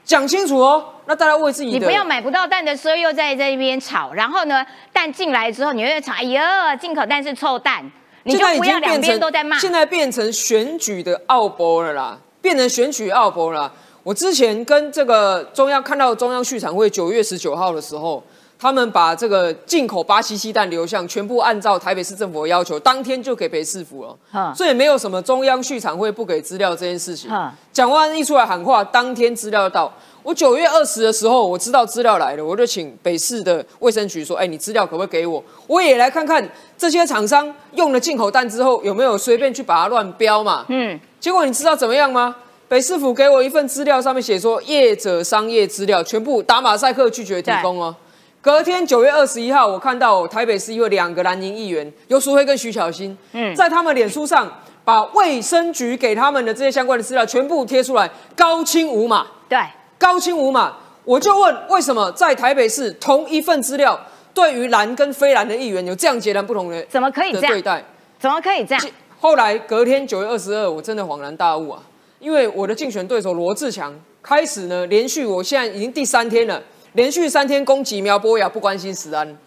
讲清楚哦。那大家为自己，你不要买不到蛋的时候又在在那边吵，然后呢，蛋进来之后你又吵，哎呀，进口蛋是臭蛋，你就不要两边都在骂。现在变成选举的奥博了啦，变成选举奥博了。我之前跟这个中央看到中央畜产会九月十九号的时候，他们把这个进口巴西鸡蛋流向全部按照台北市政府的要求，当天就给北市府了。所以没有什么中央畜产会不给资料这件事情。蒋万安一出来喊话，当天资料到。我九月二十的时候，我知道资料来了，我就请北市的卫生局说：“哎，你资料可不可以给我？我也来看看这些厂商用了进口蛋之后，有没有随便去把它乱标嘛？”嗯。结果你知道怎么样吗？北市府给我一份资料，上面写说业者商业资料全部打马赛克拒绝提供哦。隔天九月二十一号，我看到台北市议会两个蓝营议员尤淑慧跟徐巧芯，嗯，在他们脸书上把卫生局给他们的这些相关的资料全部贴出来，高清无码。对，高清无码。我就问，为什么在台北市同一份资料，对于蓝跟非蓝的议员有这样截然不同的？怎么可以这样对待？怎么可以这样？后来隔天九月二十二，我真的恍然大悟啊，因为我的竞选对手罗志强开始呢，连续我现在已经第三天了。连续三天攻击苗博雅，不关心石安，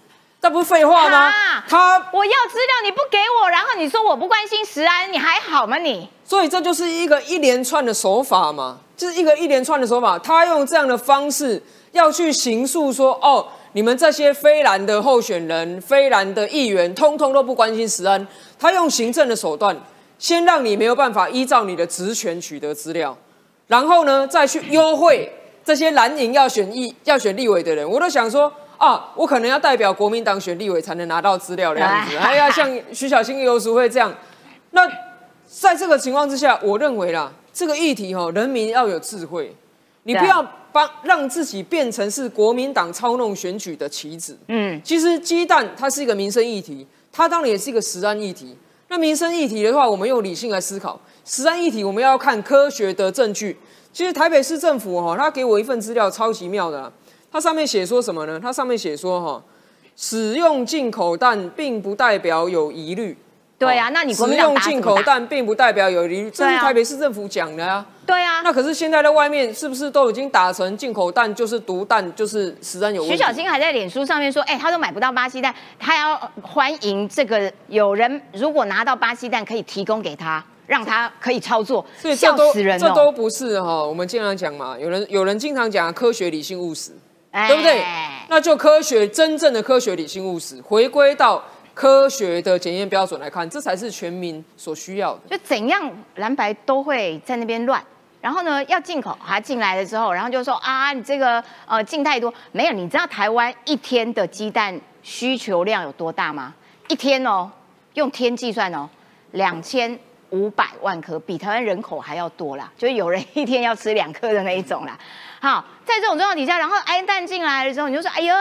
这不是废话吗？他我要资料你不给我，然后你说我不关心石安，你还好吗你？所以这就是一个一连串的手法嘛，就是一个一连串的手法。他用这样的方式要去行诉说，哦，你们这些非蓝的候选人、非蓝的议员，通通都不关心石安。他用行政的手段，先让你没有办法依照你的职权取得资料，然后呢，再去优惠。这些蓝营要选议要选立委的人，我都想说啊，我可能要代表国民党选立委才能拿到资料的样子，还要像徐小新、游淑慧这样。那在这个情况之下，我认为啦，这个议题哈，人民要有智慧，你不要帮让自己变成是国民党操弄选举的棋子。嗯，其实鸡蛋它是一个民生议题，它当然也是一个实案议题。那民生议题的话，我们用理性来思考；实案议题，我们要看科学的证据。其实台北市政府哈，他给我一份资料，超奇妙的。它上面写说什么呢？它上面写说哈，使用进口蛋并不代表有疑虑。对啊，那你使用进口蛋并不代表有疑虑，这是台北市政府讲的啊。对啊。那可是现在在外面是不是都已经打成进口蛋就是毒蛋，就是实在有？徐小新还在脸书上面说，哎，他都买不到巴西蛋，他要欢迎这个有人如果拿到巴西蛋可以提供给他。让他可以操作，笑死人这都不是哈。我们经常讲嘛，有人有人经常讲科学、理性、务实，对不对？那就科学，真正的科学、理性、务实，回归到科学的检验标准来看，这才是全民所需要的。就怎样蓝白都会在那边乱，然后呢，要进口还进来了之后，然后就说啊，你这个呃进太多，没有？你知道台湾一天的鸡蛋需求量有多大吗？一天哦，用天计算哦，两千。五百万颗比台湾人口还要多啦，就有人一天要吃两颗的那一种啦。好，在这种状况底下，然后挨蛋进来了之后，你就说：“哎呦，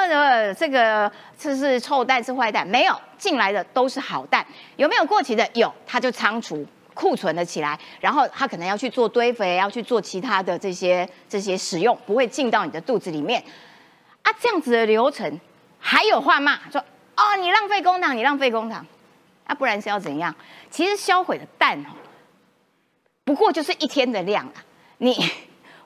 这个这是臭蛋是坏蛋？”没有，进来的都是好蛋。有没有过期的？有，它就仓储库存了起来，然后它可能要去做堆肥，要去做其他的这些这些使用，不会进到你的肚子里面。啊，这样子的流程还有话骂说：“哦，你浪费公帑，你浪费公帑。”啊，不然是要怎样？其实销毁的蛋哦，不过就是一天的量啊。你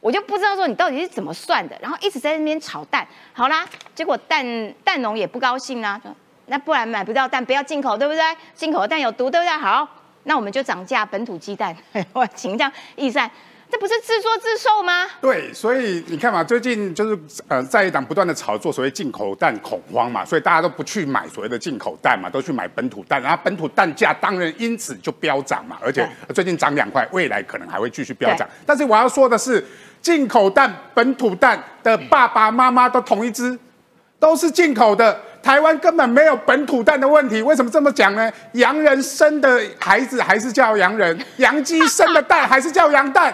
我就不知道说你到底是怎么算的，然后一直在那边炒蛋。好啦，结果蛋蛋农也不高兴啊，那不然买不到蛋，不要进口，对不对？进口蛋有毒，对不对？好，那我们就涨价本土鸡蛋。<laughs> 我请这样易善。这不是自作自受吗？对，所以你看嘛，最近就是呃，在一档不断的炒作所谓进口蛋恐慌嘛，所以大家都不去买所谓的进口蛋嘛，都去买本土蛋，然后本土蛋价当然因此就飙涨嘛，而且最近涨两块，未来可能还会继续飙涨。但是我要说的是，进口蛋、本土蛋的爸爸妈妈都同一只，都是进口的，台湾根本没有本土蛋的问题。为什么这么讲呢？洋人生的孩子还是叫洋人，洋鸡生的蛋还是叫洋蛋。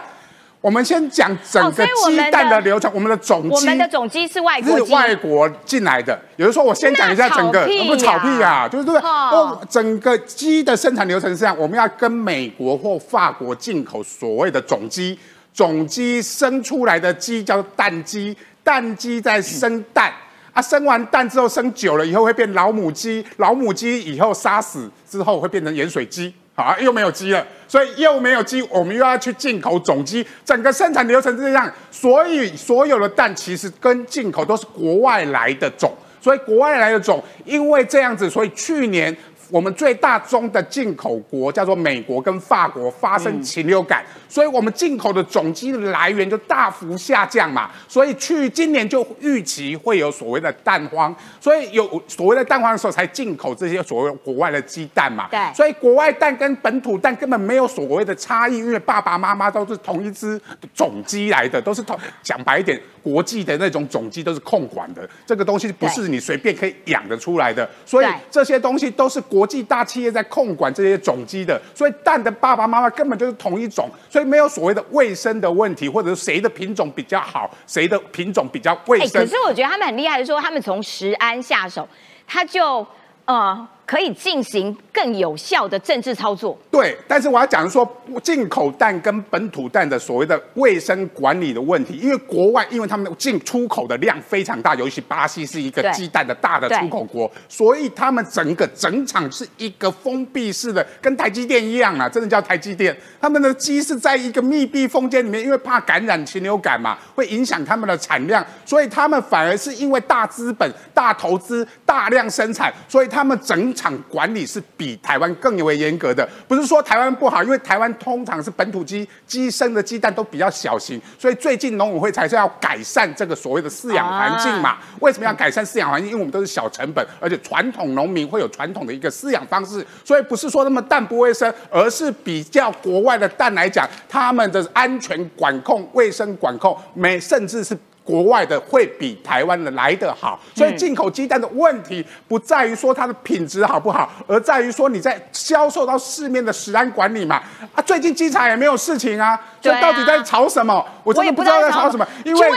我们先讲整个鸡蛋的流程，我们的种鸡，我们的种鸡是外国，是外国进来的。有人说，我先讲一下整个，不炒屁啊，就是对不对？整个鸡的生产流程是这样，我们要跟美国或法国进口所谓的种鸡，种鸡生出来的鸡叫蛋鸡，蛋鸡在生蛋，啊，生完蛋之后生久了以后会变老母鸡，老母鸡以后杀死之后会变成盐水鸡。好，又没有鸡了，所以又没有鸡，我们又要去进口种鸡，整个生产流程是这样，所以所有的蛋其实跟进口都是国外来的种，所以国外来的种，因为这样子，所以去年。我们最大宗的进口国叫做美国跟法国发生禽流感，所以我们进口的种鸡的来源就大幅下降嘛，所以去今年就预期会有所谓的蛋荒，所以有所谓的蛋荒的时候才进口这些所谓国外的鸡蛋嘛。对，所以国外蛋跟本土蛋根本没有所谓的差异，因为爸爸妈妈都是同一只种鸡来的，都是同讲白一点，国际的那种种鸡都是控管的，这个东西不是你随便可以养得出来的，所以这些东西都是国。国际大企业在控管这些种鸡的，所以蛋的爸爸妈妈根本就是同一种，所以没有所谓的卫生的问题，或者是谁的品种比较好，谁的品种比较卫生。可是我觉得他们很厉害的说，他们从食安下手，他就呃。可以进行更有效的政治操作。对，但是我要讲说，进口蛋跟本土蛋的所谓的卫生管理的问题，因为国外因为他们进出口的量非常大，尤其巴西是一个鸡蛋的大的出口国，所以他们整个整场是一个封闭式的，跟台积电一样啊，真的叫台积电。他们的鸡是在一个密闭空间里面，因为怕感染禽流感嘛，会影响他们的产量，所以他们反而是因为大资本、大投资、大量生产，所以他们整。场管理是比台湾更为严格的，不是说台湾不好，因为台湾通常是本土鸡鸡生的鸡蛋都比较小型，所以最近农委会才是要改善这个所谓的饲养环境嘛。为什么要改善饲养环境？因为我们都是小成本，而且传统农民会有传统的一个饲养方式，所以不是说那么蛋不卫生，而是比较国外的蛋来讲，他们的安全管控、卫生管控，没甚至是。国外的会比台湾的来得好，所以进口鸡蛋的问题不在于说它的品质好不好，而在于说你在销售到市面的食安管理嘛。啊，最近机场也没有事情啊，所以到底在吵什么？我真的不知道在吵什么。因为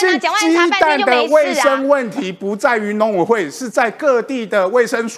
鸡蛋的卫生问题不在于农委会，是在各地的卫生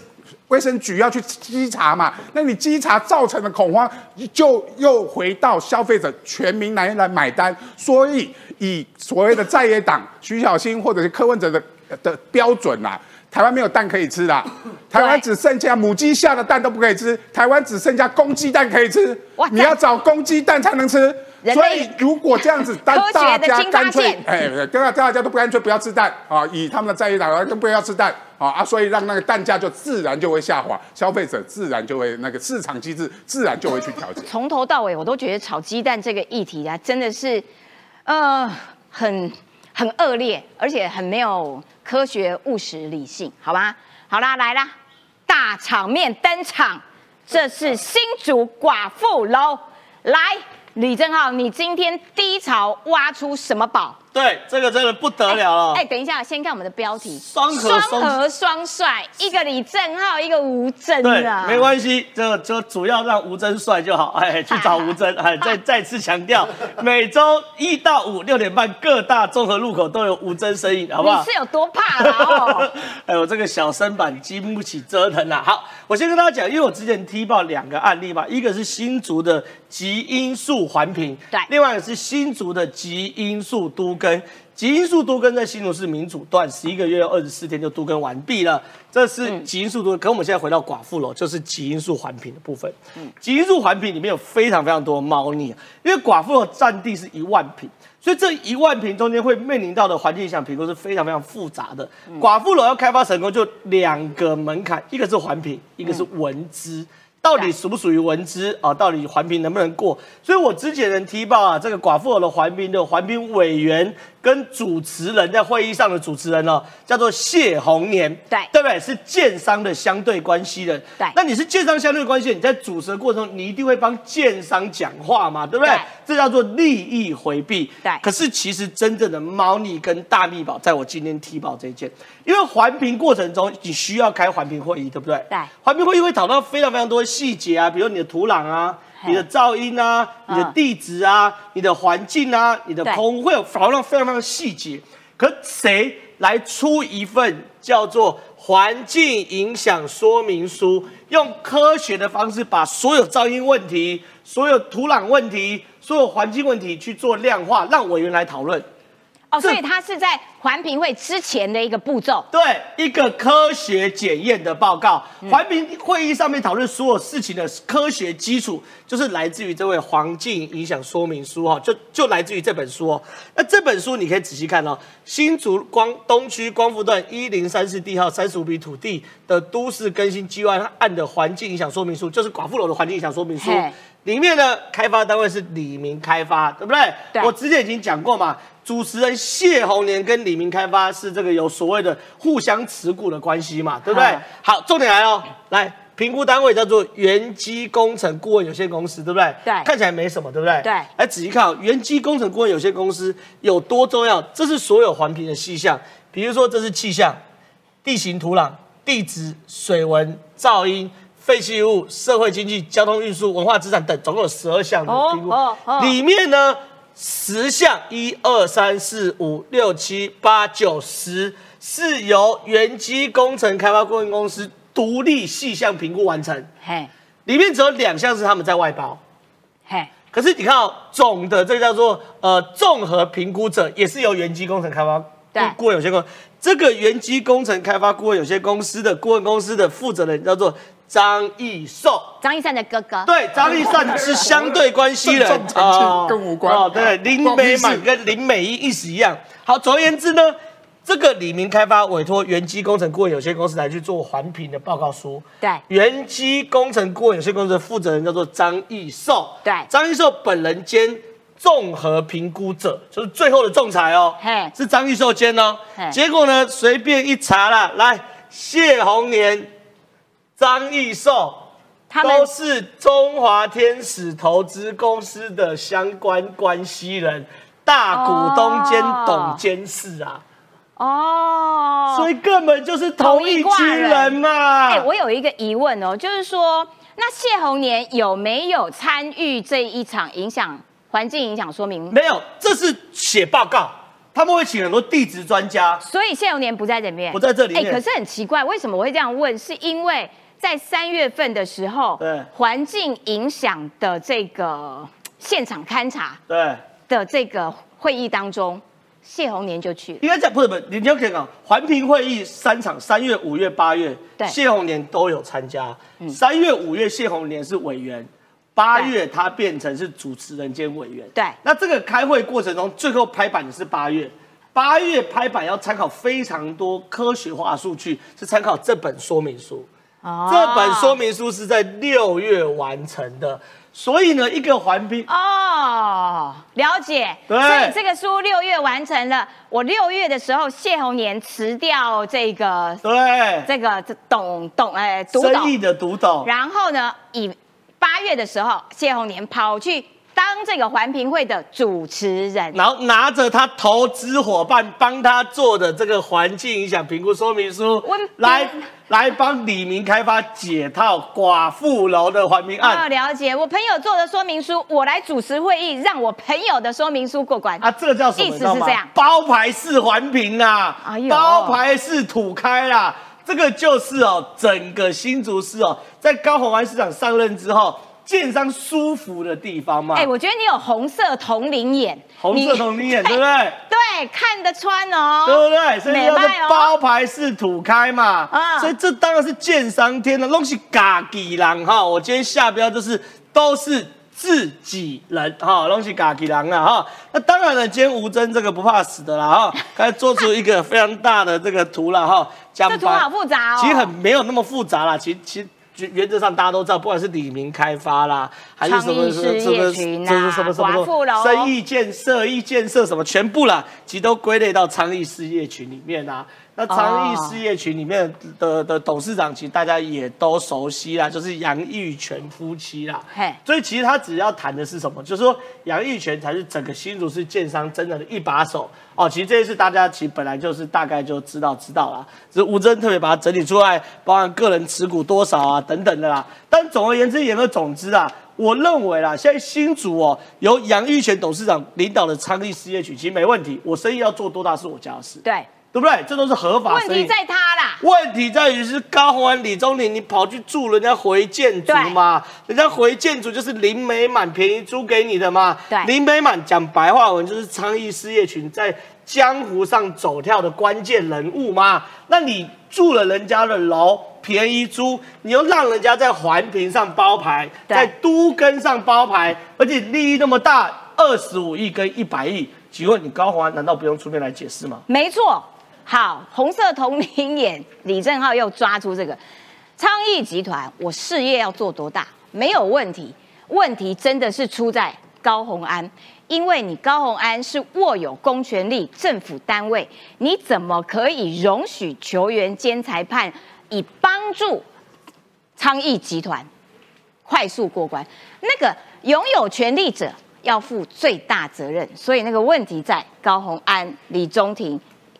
卫生局要去稽查嘛。那你稽查造成的恐慌，就又回到消费者全民来来买单，所以。以所谓的在野党徐小新或者是柯文哲的的标准啊，台湾没有蛋可以吃啦，台湾只剩下母鸡下的蛋都不可以吃，台湾只剩下公鸡蛋可以吃，你要找公鸡蛋才能吃。所以如果这样子，大大家干脆，哎，大大家都不干脆不要吃蛋啊，以他们的在野党来，都不要吃蛋啊啊，所以让那个蛋价就自然就会下滑，消费者自然就会那个市场机制自然就会去调节。从头到尾我都觉得炒鸡蛋这个议题啊，真的是。呃，很很恶劣，而且很没有科学、务实、理性，好吧？好啦，来啦，大场面登场，这是新竹寡妇楼，来，李正浩，你今天低潮挖出什么宝？对，这个真的不得了了。哎，等一下，先看我们的标题：双核双核双帅，一个李正浩，一个吴真啊。没关系，这就主要让吴真帅就好。哎，去找 <laughs> 吴真。哎，再再次强调，<laughs> 每周一到五六点半，各大综合路口都有吴真身影，好不好？你是有多怕哦？<laughs> 哎，我这个小身板经不起折腾啊。好，我先跟大家讲，因为我之前踢爆两个案例嘛，一个是新竹的极音速环评，对，另外一个是新竹的极音速都跟。基因素多根在新竹市民主段十一个月二十四天就多根完毕了，这是基因素多。可我们现在回到寡妇楼，就是基因素环评的部分。嗯，基因素环评里面有非常非常多猫腻，因为寡妇楼占地是一万平，所以这一万平中间会面临到的环境影响评估是非常非常复杂的。寡妇楼要开发成功，就两个门槛，一个是环评，一个是文资。到底属不属于文资啊？到底环评能不能过？所以我之前能提报啊，这个寡妇楼的环评的环评委员。跟主持人在会议上的主持人呢，叫做谢宏年，对对不对？是建商的相对关系人，对。那你是建商相对关系，你在主持的过程中，你一定会帮建商讲话嘛，对不对？这叫做利益回避。对。可是其实真正的猫腻跟大密宝，在我今天提报这一件，因为环评过程中你需要开环评会议，对不对？对。环评会议会讨论非常非常多的细节啊，比如你的土壤啊。你的噪音啊，你的地址啊，你的环境啊，你的空会有讨论非常非常细节。可谁来出一份叫做环境影响说明书，用科学的方式把所有噪音问题、所有土壤问题、所有环境问题去做量化，让委员来讨论。哦，所以它是在环评会之前的一个步骤，对，一个科学检验的报告。环评会议上面讨论所有事情的科学基础，就是来自于这位环境影响说明书哈，就就来自于这本书哦。那这本书你可以仔细看哦，新竹光东区光复段一零三四地号三十五笔土地的都市更新计划案的环境影响说明书，就是寡妇楼的环境影响说明书。里面的开发单位是李明开发，对不对？对。我之前已经讲过嘛。主持人谢宏年跟李明开发是这个有所谓的互相持股的关系嘛，对不对？好，重点来了，来评估单位叫做元基工程顾问有限公司，对不对？对，看起来没什么，对不对？对，来仔细看，元基工程顾问有限公司有多重要？这是所有环评的细项，比如说这是气象、地形、土壤、地质、水文、噪音。废弃物、社会经济、交通运输、文化资产等，总共有十二项的评估。里面呢，十项一二三四五六七八九十，是由原基工程开发顾问公司独立细项评估完成。嘿，里面只有两项是他们在外包。嘿，可是你看哦，总的这个叫做呃综合评估者，也是由原基工程开发顾问有限公司。这个原基工程开发顾问有限公司的顾问公司的负责人叫做张义寿，张一山的哥哥。对，张一山是相对关系人啊，跟无关。哦，对，林美满跟林美一意思一样。好，总而言之呢，这个李明开发委托原基工程顾问有限公司来去做环评的报告书。对，原基工程顾问有限公司的负责人叫做张义寿。对，张义寿本人兼。综合评估者就是最后的仲裁哦，是张玉寿兼哦。结果呢，随便一查啦，来谢红年、张玉寿，都是中华天使投资公司的相关关系人，大股东兼董监事啊。哦，所以根本就是同一群人嘛。哎，我有一个疑问哦，就是说，那谢宏年有没有参与这一场影响？环境影响说明没有，这是写报告，他们会请很多地质专家。所以谢永年不在这边，不在这里。哎，可是很奇怪，为什么我会这样问？是因为在三月份的时候，对环境影响的这个现场勘查，对的这个会议当中，谢宏年就去了。应该讲不是不是，你要讲啊，环评会议三场，三月、五月、八月，对谢宏年都有参加。三月、五月，谢宏年是委员。八月他变成是主持人兼委员，对。那这个开会过程中，最后拍板的是八月。八月拍板要参考非常多科学化数据，是参考这本说明书。哦。这本说明书是在六月完成的，所以呢，一个环评哦，了解。对。所以这个书六月完成了，我六月的时候，谢宏年辞掉这个，对，这个董董哎，独生意的独董。然后呢，以八月的时候，谢宏年跑去当这个环评会的主持人，然后拿着他投资伙伴帮他做的这个环境影响评估说明书，来来帮李明开发解套寡妇楼的环评案。了解，我朋友做的说明书，我来主持会议，让我朋友的说明书过关。啊，这个叫什么？意思是这样，包牌式环评啊，包牌式土开啦。这个就是哦，整个新竹市哦，在高鸿安市长上任之后，建商舒服的地方嘛。哎，我觉得你有红色铜铃眼，红色铜铃眼，<laughs> 对不对？对，看得穿哦，对不对？所以叫做包牌式土开嘛。啊，所以这当然是建商天的东西，嘎吉郎哈。我今天下标就是都是。自己人哈，东西嘎吉狼啊哈，那当然了，今天吴尊这个不怕死的啦哈，<laughs> 他做出一个非常大的这个图了哈，<laughs> 这图好复杂哦，其实很没有那么复杂啦，其其原则上大家都知道，不管是李明开发啦，还是什么什么什么什么什么生意建设、意建设什么，全部啦，其实都归类到昌邑事业群里面啊。那昌邑事业群里面的的董事长，其实大家也都熟悉啦，就是杨玉泉夫妻啦。嘿，所以其实他只要谈的是什么，就是说杨玉泉才是整个新竹市建商真正的一把手哦。其实这一次大家其实本来就是大概就知道知道啦，只是吴真特别把它整理出来，包含个人持股多少啊等等的啦。但总而言之，言而总之啊，我认为啦，现在新竹哦，由杨玉泉董事长领导的昌邑事业群，其实没问题。我生意要做多大是我家的事。对。对不对？这都是合法。问题在他啦。问题在于是高鸿安、李宗林，你跑去住人家回建筑嘛？人家回建筑就是林美满便宜租给你的嘛？对。林美满讲白话文就是昌邑事业群在江湖上走跳的关键人物嘛？那你住了人家的楼，便宜租，你又让人家在环评上包牌，在都跟上包牌，而且利益那么大，二十五亿跟一百亿，请问你高鸿安难道不用出面来解释吗？没错。好，红色铜铃眼，李正浩又抓出这个。昌邑集团，我事业要做多大？没有问题，问题真的是出在高鸿安，因为你高鸿安是握有公权力政府单位，你怎么可以容许球员兼裁判以帮助昌邑集团？快速过关？那个拥有权力者要负最大责任，所以那个问题在高鸿安、李中庭。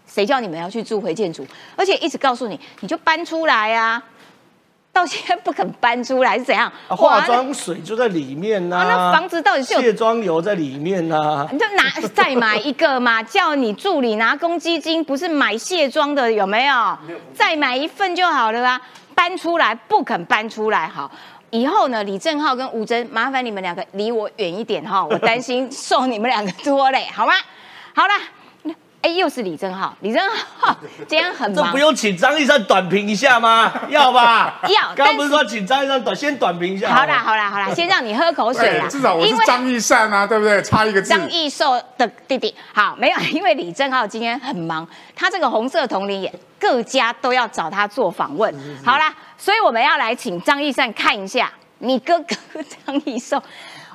谁叫你们要去住回建筑？而且一直告诉你，你就搬出来呀！到现在不肯搬出来是怎样？化妆水就在里面呐。那房子到底是有卸妆油在里面呐？你就拿 <laughs> 再买一个嘛，叫你助理拿公积金，不是买卸妆的有没有？再买一份就好了啊！搬出来不肯搬出来，好，以后呢，李正浩跟吴真，麻烦你们两个离我远一点哈，我担心 <laughs> 受你们两个拖累，好吗？好了。哎，又是李正浩，李正浩 <laughs> 今天很忙，这不用请张医生短评一下吗？<laughs> 要吧？<laughs> 要。刚刚不是说请张医生短先短评一下？好啦，好啦，好啦，先让你喝口水啦。至少我是张义善啊，对不对？差一个字。张义寿的弟弟。好，没有，因为李正浩今天很忙，他这个红色铜铃也各家都要找他做访问。好啦，所以我们要来请张义善看一下你哥哥张义寿。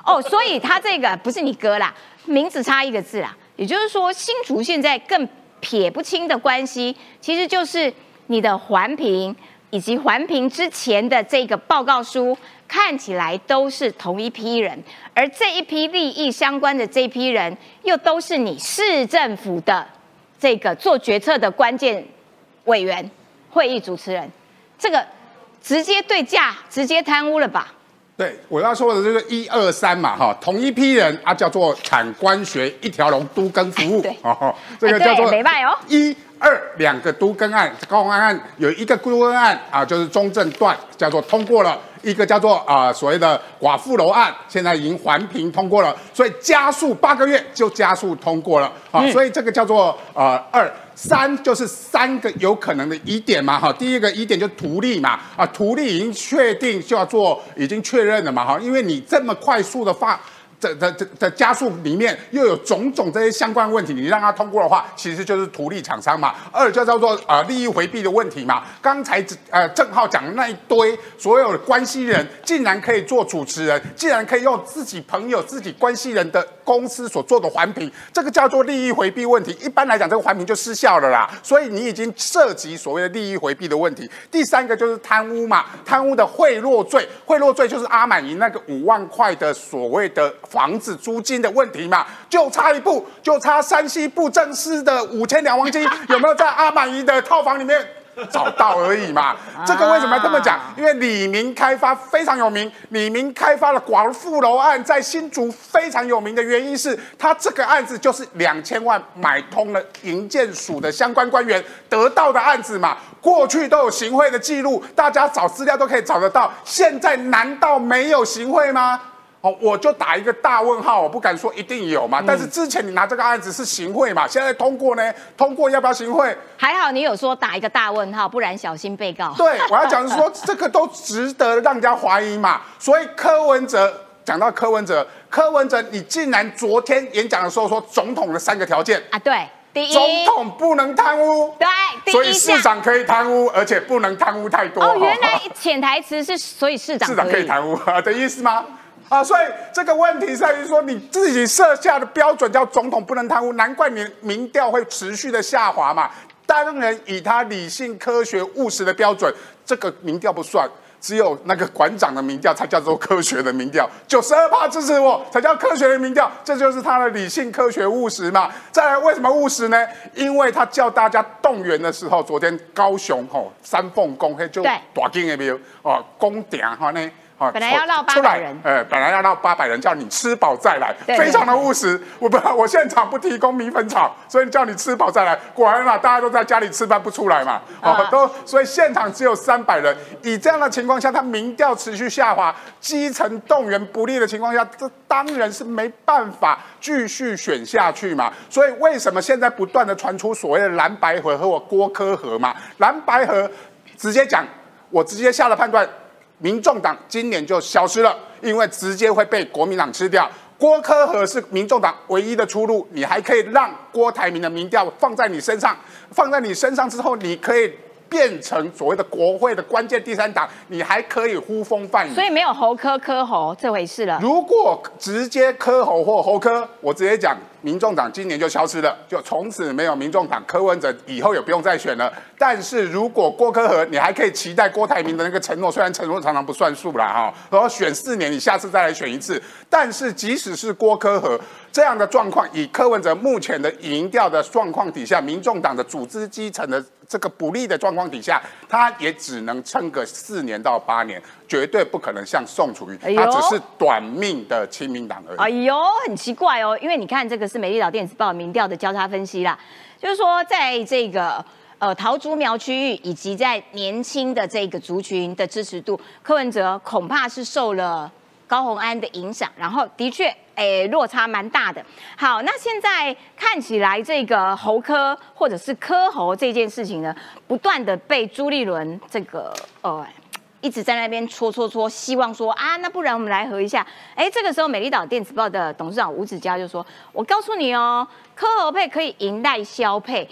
哦，所以他这个不是你哥啦，名字差一个字啦。也就是说，新竹现在更撇不清的关系，其实就是你的环评以及环评之前的这个报告书，看起来都是同一批人，而这一批利益相关的这批人，又都是你市政府的这个做决策的关键委员、会议主持人，这个直接对价、直接贪污了吧？对，我要说的就是一二三嘛，哈，同一批人啊，叫做产官学一条龙都跟服务，哦，这个叫做一二两个都跟案，高安案有一个都跟案啊，就是中正段叫做通过了，一个叫做啊所谓的寡妇楼案，现在已经环评通过了，所以加速八个月就加速通过了，啊，所以这个叫做呃二。三就是三个有可能的疑点嘛，哈，第一个疑点就图利嘛，啊，图利已经确定就要做，已经确认了嘛，哈，因为你这么快速的发。的的的的加速里面又有种种这些相关问题，你让他通过的话，其实就是图利厂商嘛。二就叫做呃利益回避的问题嘛。刚才呃郑浩讲的那一堆所有的关系人，竟然可以做主持人，竟然可以用自己朋友、自己关系人的公司所做的环评，这个叫做利益回避问题。一般来讲，这个环评就失效了啦。所以你已经涉及所谓的利益回避的问题。第三个就是贪污嘛，贪污的贿赂罪，贿赂罪就是阿满银那个五万块的所谓的。房子租金的问题嘛，就差一步，就差山西布政司的五千两黄金 <laughs> 有没有在阿满姨的套房里面找到而已嘛？这个为什么要这么讲？因为李明开发非常有名，李明开发了寡妇楼案在新竹非常有名的原因是，他这个案子就是两千万买通了营建署的相关官员得到的案子嘛。过去都有行贿的记录，大家找资料都可以找得到。现在难道没有行贿吗？哦，我就打一个大问号，我不敢说一定有嘛。但是之前你拿这个案子是行贿嘛，现在通过呢？通过要不要行贿？还好你有说打一个大问号，不然小心被告。对，我要讲是说 <laughs> 这个都值得让人家怀疑嘛。所以柯文哲讲到柯文哲，柯文哲你竟然昨天演讲的时候说总统的三个条件啊？对，第一，总统不能贪污。对，所以市长可以贪污，而且不能贪污太多。哦，原来潜台词是所以市长市长可以贪污 <laughs> 的意思吗？啊，所以这个问题在于说，你自己设下的标准叫总统不能贪污，难怪你民调会持续的下滑嘛。当然，以他理性、科学、务实的标准，这个民调不算，只有那个馆长的民调才叫做科学的民调，九十二趴支持我才叫科学的民调，这就是他的理性、科学、务实嘛。再来，为什么务实呢？因为他叫大家动员的时候，昨天高雄吼三凤宫嘿就大金的庙哦宫顶哈呢。本来要闹八百人，呃，本来要闹八百人，叫你吃饱再来，非常的务实。我不，我现场不提供米粉炒，所以叫你吃饱再来。果然嘛，大家都在家里吃饭不出来嘛，哦，都，所以现场只有三百人。以这样的情况下，他民调持续下滑，基层动员不利的情况下，这当然是没办法继续选下去嘛。所以为什么现在不断的传出所谓的蓝白河和我郭科河嘛？蓝白河直接讲，我直接下了判断。民众党今年就消失了，因为直接会被国民党吃掉。郭科和是民众党唯一的出路，你还可以让郭台铭的民调放在你身上，放在你身上之后，你可以。变成所谓的国会的关键第三党，你还可以呼风唤雨，所以没有侯科科侯这回事了。如果直接科侯或侯科，我直接讲，民众党今年就消失了，就从此没有民众党柯文哲，以后也不用再选了。但是如果郭科和，你还可以期待郭台铭的那个承诺，虽然承诺常常不算数了哈，然后选四年，你下次再来选一次。但是即使是郭科和。这样的状况，以柯文哲目前的赢调的状况底下，民众党的组织基层的这个不利的状况底下，他也只能撑个四年到八年，绝对不可能像宋楚瑜，他只是短命的亲民党而已。哎呦，很奇怪哦，因为你看这个是美丽岛电子报民调的交叉分析啦，就是说在这个呃桃竹苗区域以及在年轻的这个族群的支持度，柯文哲恐怕是受了。高红安的影响，然后的确，诶，落差蛮大的。好，那现在看起来，这个侯科或者是科侯这件事情呢，不断的被朱立伦这个呃一直在那边戳戳戳，希望说啊，那不然我们来合一下。哎，这个时候美丽岛电子报的董事长吴子嘉就说：“我告诉你哦，科侯配可以赢赖萧配，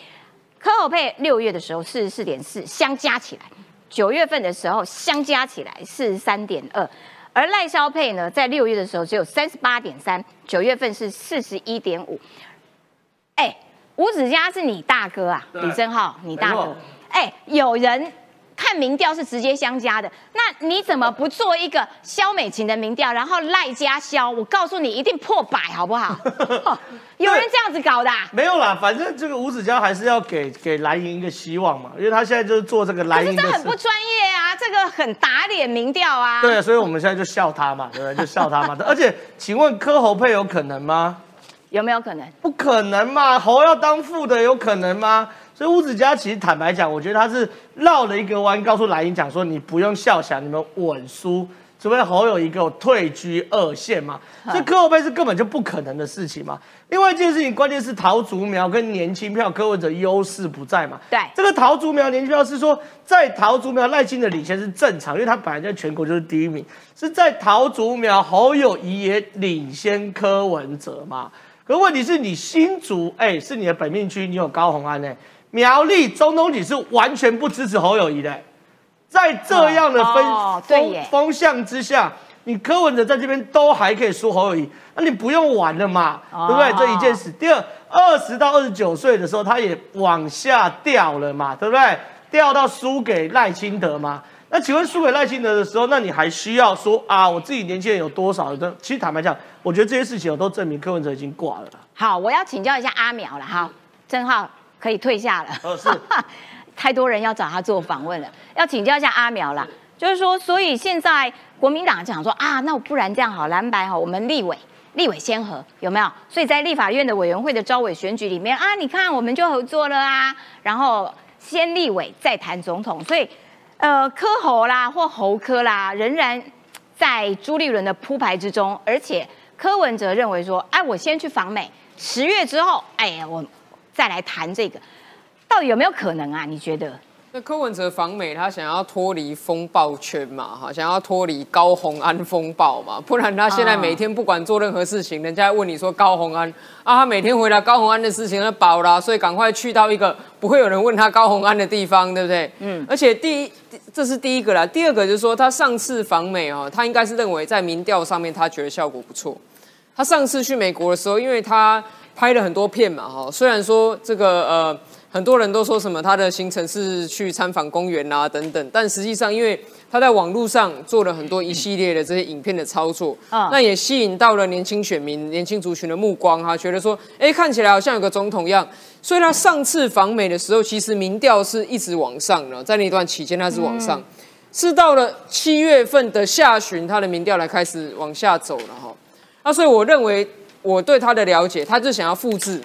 科侯配六月的时候四十四点四，相加起来，九月份的时候相加起来四十三点二。”而赖萧配呢，在六月的时候只有三十八点三，九月份是四十一点五。哎，吴子嘉是你大哥啊，李正浩，你大哥。哎，有人。看民调是直接相加的，那你怎么不做一个肖美琴的民调，然后赖家肖？我告诉你，一定破百，好不好？<laughs> 有人这样子搞的？没有啦，反正这个吴子嘉还是要给给蓝营一个希望嘛，因为他现在就是做这个蓝营的。可是这很不专业啊，这个很打脸民调啊。对，所以我们现在就笑他嘛，对不对？<laughs> 就笑他嘛。而且，请问柯侯配有可能吗？有没有可能？不可能嘛，侯要当副的，有可能吗？所以吴子嘉其实坦白讲，我觉得他是绕了一个弯，告诉蓝营讲说，你不用笑想你们稳输，除非侯友一个退居二线嘛。这柯后辈是根本就不可能的事情嘛。另外一件事情，关键是桃竹苗跟年轻票柯文哲优势不在嘛。对，这个桃竹苗年轻票是说，在桃竹苗赖清的领先是正常，因为他本来在全国就是第一名，是在桃竹苗侯友谊也领先柯文哲嘛。可问题是你新竹，哎，是你的本命区，你有高红安呢。苗栗中东锦是完全不支持侯友谊的，在这样的风风风向之下，你柯文哲在这边都还可以输侯友谊，那你不用玩了嘛，对不对？这一件事。第二，二十到二十九岁的时候，他也往下掉了嘛，对不对？掉到输给赖清德嘛。那请问输给赖清德的时候，那你还需要说啊，我自己年轻人有多少的？其实坦白讲，我觉得这些事情我都证明柯文哲已经挂了。好，我要请教一下阿苗了哈，郑浩。可以退下了，是，<laughs> 太多人要找他做访问了，要请教一下阿苗啦。就是说，所以现在国民党讲说啊，那不然这样好，蓝白好，我们立委立委先和有没有？所以在立法院的委员会的招委选举里面啊，你看我们就合作了啊，然后先立委再谈总统，所以呃，柯侯啦或侯科啦，仍然在朱立伦的铺排之中，而且柯文哲认为说，哎，我先去访美，十月之后，哎呀我。再来谈这个，到底有没有可能啊？你觉得？那柯文哲访美，他想要脱离风暴圈嘛？哈，想要脱离高红安风暴嘛？不然他现在每天不管做任何事情，人家问你说高红安啊，他每天回答高红安的事情那饱了，所以赶快去到一个不会有人问他高红安的地方，对不对？嗯。而且第一，这是第一个啦。第二个就是说，他上次访美哦，他应该是认为在民调上面他觉得效果不错。他上次去美国的时候，因为他。拍了很多片嘛，哈，虽然说这个呃，很多人都说什么他的行程是去参访公园啊等等，但实际上因为他在网络上做了很多一系列的这些影片的操作，啊，那也吸引到了年轻选民、年轻族群的目光哈，觉得说，哎，看起来好像有个总统样，所以他上次访美的时候，其实民调是一直往上的，在那段期间他是往上，是到了七月份的下旬，他的民调才开始往下走了哈，那所以我认为。我对他的了解，他就想要复制，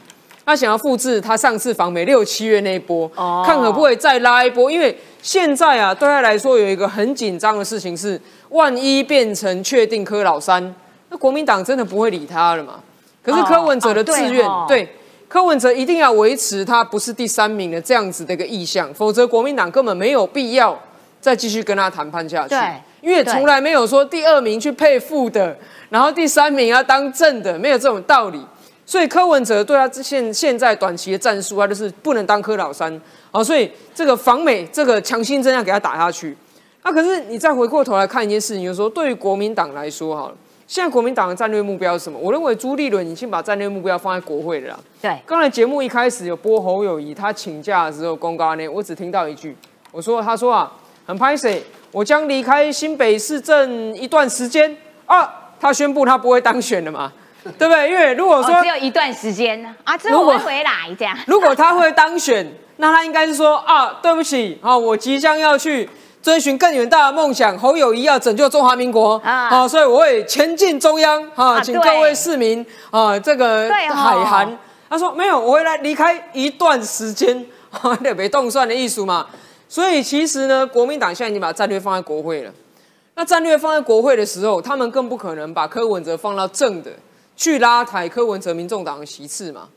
他想要复制他上次访美六七月那一波，看可不可以再拉一波。因为现在啊，对他来说有一个很紧张的事情是，万一变成确定柯老三，那国民党真的不会理他了嘛？可是柯文哲的志愿，对柯文哲一定要维持他不是第三名的这样子的一个意向，否则国民党根本没有必要再继续跟他谈判下去。对，因为从来没有说第二名去配副的。然后第三名要当正的，没有这种道理。所以柯文哲对他现现在短期的战术，他就是不能当柯老三啊。所以这个防美这个强心针要给他打下去。那可是你再回过头来看一件事情，就是说对于国民党来说，哈，现在国民党的战略目标是什么？我认为朱立伦已经把战略目标放在国会了。对，刚才节目一开始有播侯友谊他请假的时候公告呢，我只听到一句，我说他说啊，很拍谁，我将离开新北市政一段时间啊。他宣布他不会当选了嘛？<laughs> 对不对？因为如果说只有一段时间呢，啊，之后会回来这样。<laughs> 如果他会当选，那他应该是说啊，对不起啊，我即将要去追寻更远大的梦想，侯友谊要拯救中华民国啊，所以我会前进中央啊，请各位市民啊，这个海涵。他说没有，我会来离开一段时间，那没动算的艺术嘛。所以其实呢，国民党现在已经把战略放在国会了。那战略放在国会的时候，他们更不可能把柯文哲放到正的去拉抬柯文哲民众党的席次嘛。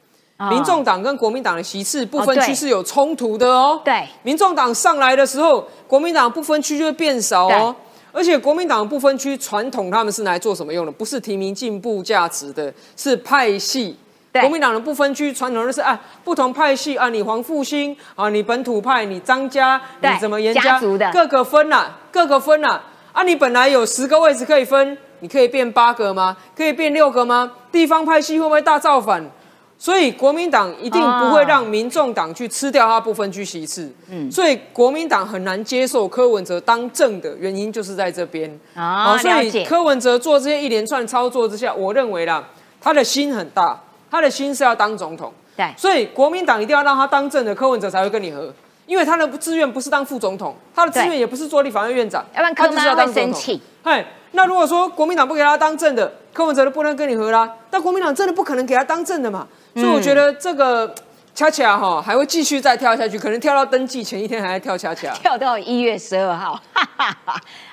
民众党跟国民党的席次不分区是有冲突的哦。对，民众党上来的时候，国民党不分区就会变少哦。而且国民党不分区传统他们是来做什么用的？不是提名进步价值的，是派系。国民党的不分区传统的是啊，不同派系啊，你黄复兴啊，你本土派，你张家，你怎么严家，各个分呐，各个分呐。啊，你本来有十个位置可以分，你可以变八个吗？可以变六个吗？地方派系会不会大造反？所以国民党一定不会让民众党去吃掉他不分区席次。嗯，所以国民党很难接受柯文哲当政的原因就是在这边。啊，所以柯文哲做这些一连串操作之下，我认为啦，他的心很大，他的心是要当总统。对，所以国民党一定要让他当政的柯文哲才会跟你合。因为他的志愿不是当副总统，他的志愿也不是做立法院院长，要不然柯文哲会生气。嘿，那如果说国民党不给他当政的，柯文哲就不能跟你合啦。但国民党真的不可能给他当政的嘛？所以我觉得这个恰恰哈还会继续再跳下去，可能跳到登记前一天还在跳恰恰，跳到一月十二号。<laughs>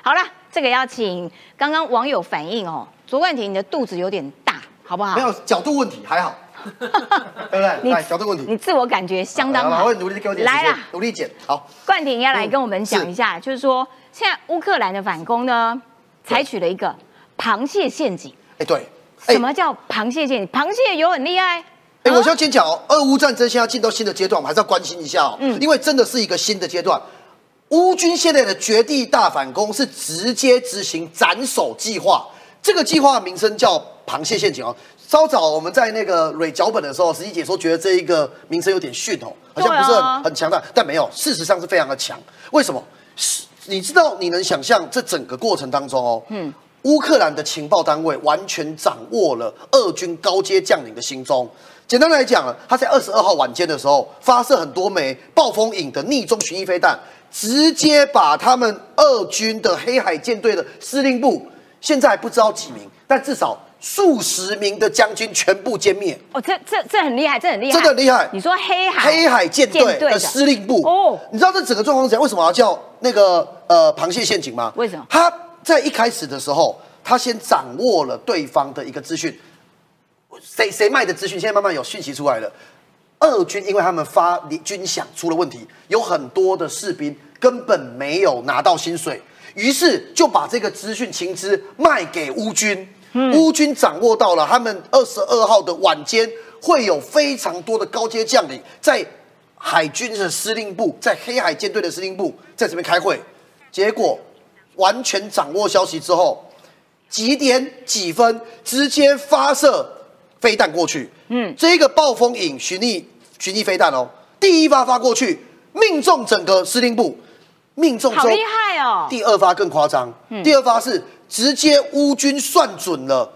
好了，这个要请刚刚网友反映哦，卓冠廷你的肚子有点大，好不好？没有角度问题，还好。对不对？<laughs> 你角度问题，你自我感觉相当好。我会努力给我点来啦，努力减。好，冠廷要来跟我们讲一下，就是说现在乌克兰的反攻呢，采取了一个螃蟹陷阱。哎，对，什么叫螃蟹陷阱？螃蟹有很厉害。哎，我先讲哦，俄乌战争现在进到新的阶段，我们还是要关心一下哦。嗯，因为真的是一个新的阶段，乌军现在的绝地大反攻是直接执行斩首计划，这个计划名称叫螃蟹陷阱哦。稍早我们在那个蕊脚本的时候，实际解说觉得这一个名称有点逊哦，好像不是很很强大，但没有，事实上是非常的强。为什么？是，你知道你能想象这整个过程当中哦，嗯，乌克兰的情报单位完全掌握了俄军高阶将领的行踪。简单来讲，他在二十二号晚间的时候发射很多枚暴风影的逆中巡弋飞弹，直接把他们俄军的黑海舰队的司令部，现在不知道几名，但至少。数十名的将军全部歼灭哦，这这这很厉害，这很厉害，真的很厉害。你说黑海黑海舰队的司令部哦，你知道这整个状况是怎样？为什么要叫那个呃螃蟹陷阱吗？为什么？他在一开始的时候，他先掌握了对方的一个资讯，谁谁卖的资讯，现在慢慢有讯息出来了。俄军因为他们发军饷出了问题，有很多的士兵根本没有拿到薪水，于是就把这个资讯情资卖给乌军。乌军掌握到了，他们二十二号的晚间会有非常多的高阶将领在海军的司令部，在黑海舰队的司令部在这边开会。结果完全掌握消息之后，几点几分直接发射飞弹过去。嗯，这个暴风影巡弋巡弋飞弹哦，第一发发过去，命中整个司令部，命中。好厉害哦！第二发更夸张，第二发是。直接乌军算准了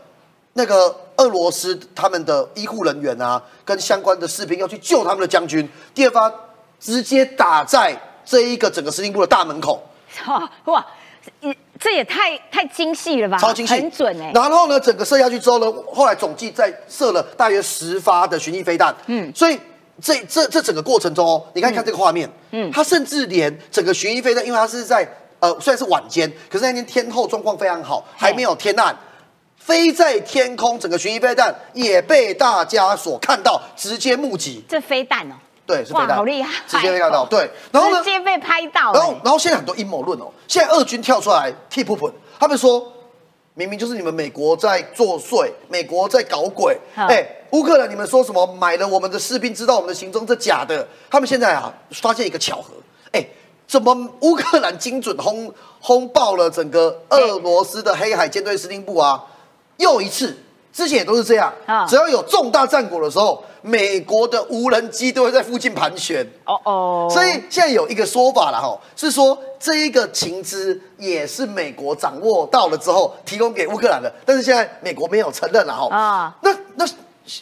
那个俄罗斯他们的医护人员啊，跟相关的士兵要去救他们的将军。第二发直接打在这一个整个司令部的大门口。<laughs> 哇，这也太太精细了吧？超精细，很准哎。然后呢，整个射下去之后呢，后来总计再射了大约十发的巡弋飞弹。嗯，所以这这这整个过程中哦，你看看这个画面，嗯，他甚至连整个巡弋飞弹，因为他是在。呃，虽然是晚间，可是那天天后状况非常好，还没有天暗，飞在天空，整个巡弋飞弹也被大家所看到，直接目击。这飞弹哦，对，是飞弹，好厉害，直接被看到，对，然后呢，直接被拍到。然后，然后现在很多阴谋论哦，现在俄军跳出来替普普，他们说明明就是你们美国在作祟，美国在搞鬼，哎，乌克兰你们说什么？买了我们的士兵，知道我们的行踪，这假的。他们现在啊，发现一个巧合，哎。怎么乌克兰精准轰轰爆了整个俄罗斯的黑海舰队司令部啊？又一次之前也都是这样啊，只要有重大战果的时候，美国的无人机都会在附近盘旋。哦哦，所以现在有一个说法了哈，是说这一个情资也是美国掌握到了之后提供给乌克兰的，但是现在美国没有承认了哈。啊，那那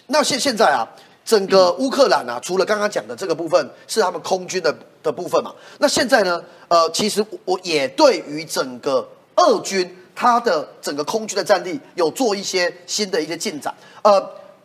那现现在啊，整个乌克兰啊，除了刚刚讲的这个部分是他们空军的的部分嘛，那现在呢，呃，其实我也对于整个俄军。它的整个空军的战力有做一些新的一些进展，呃，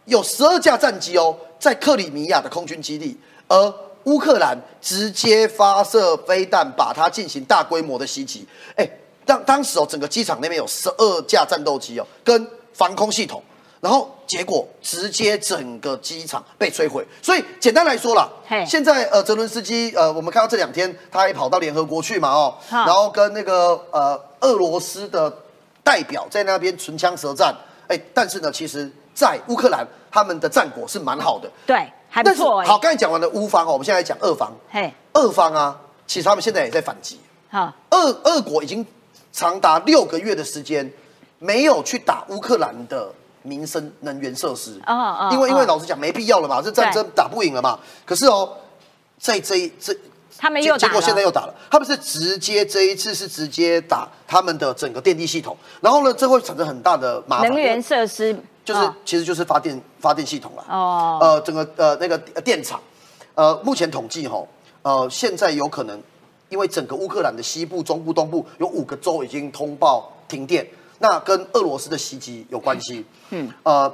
有十二架战机哦，在克里米亚的空军基地，而乌克兰直接发射飞弹，把它进行大规模的袭击。哎，当当时哦，整个机场那边有十二架战斗机哦，跟防空系统，然后结果直接整个机场被摧毁。所以简单来说啦，现在呃，泽伦斯基呃，我们看到这两天他还跑到联合国去嘛哦，然后跟那个呃俄罗斯的。代表在那边唇枪舌战，哎，但是呢，其实，在乌克兰他们的战果是蛮好的，对，还不错。好，刚才讲完了乌方哦，我们现在讲俄方。嘿，俄方啊，其实他们现在也在反击。好，俄俄国已经长达六个月的时间没有去打乌克兰的民生能源设施啊因为因为老实讲没必要了嘛，这战争打不赢了嘛。可是哦，在这一这。他们又结果现在又打了，他们是直接这一次是直接打他们的整个电力系统，然后呢，这会产生很大的麻烦。能源设施就是其实就是发电发电系统了。哦，呃，整个呃那个电厂，呃，目前统计哈，呃，现在有可能因为整个乌克兰的西部、中部、东部有五个州已经通报停电，那跟俄罗斯的袭击有关系。嗯，呃，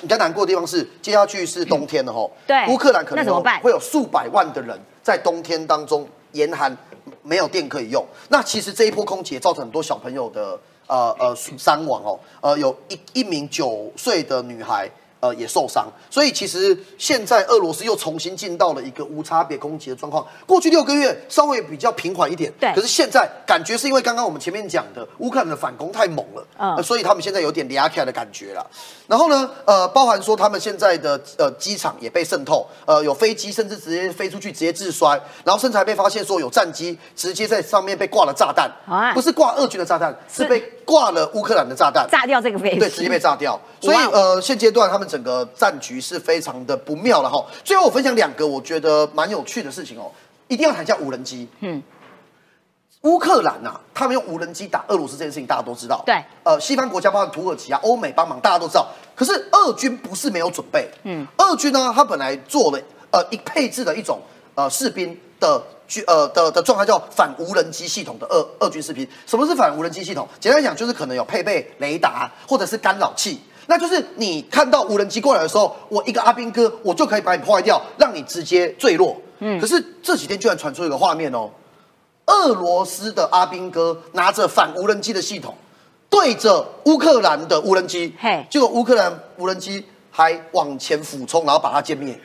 比较难过的地方是接下去是冬天了哈，对，乌克兰可能会有数百万的人。在冬天当中严寒，没有电可以用。那其实这一波空袭造成很多小朋友的呃呃伤亡哦，呃有一一名九岁的女孩。呃，也受伤，所以其实现在俄罗斯又重新进到了一个无差别攻击的状况。过去六个月稍微比较平缓一点，对。可是现在感觉是因为刚刚我们前面讲的乌克兰的反攻太猛了，嗯，所以他们现在有点压起来的感觉了。然后呢，呃，包含说他们现在的呃机场也被渗透，呃，有飞机甚至直接飞出去直接自摔，然后甚至还被发现说有战机直接在上面被挂了炸弹，啊不是挂俄军的炸弹，是被挂了乌克兰的炸弹，炸掉这个飞机，对，直接被炸掉。所以呃，现阶段他们整个战局是非常的不妙了哈。最后我分享两个我觉得蛮有趣的事情哦，一定要谈一下无人机。嗯，乌克兰呐，他们用无人机打俄罗斯这件事情大家都知道。对，呃，西方国家包括土耳其啊、欧美帮忙，大家都知道。可是俄军不是没有准备。嗯，俄军呢，他本来做了呃一配置的一种呃士兵的。军呃的的状态叫反无人机系统的二二军士兵，什么是反无人机系统？简单讲就是可能有配备雷达或者是干扰器，那就是你看到无人机过来的时候，我一个阿兵哥我就可以把你破坏掉，让你直接坠落。嗯，可是这几天居然传出一个画面哦，俄罗斯的阿兵哥拿着反无人机的系统对着乌克兰的无人机，嘿，结果乌克兰无人机还往前俯冲，然后把它歼灭。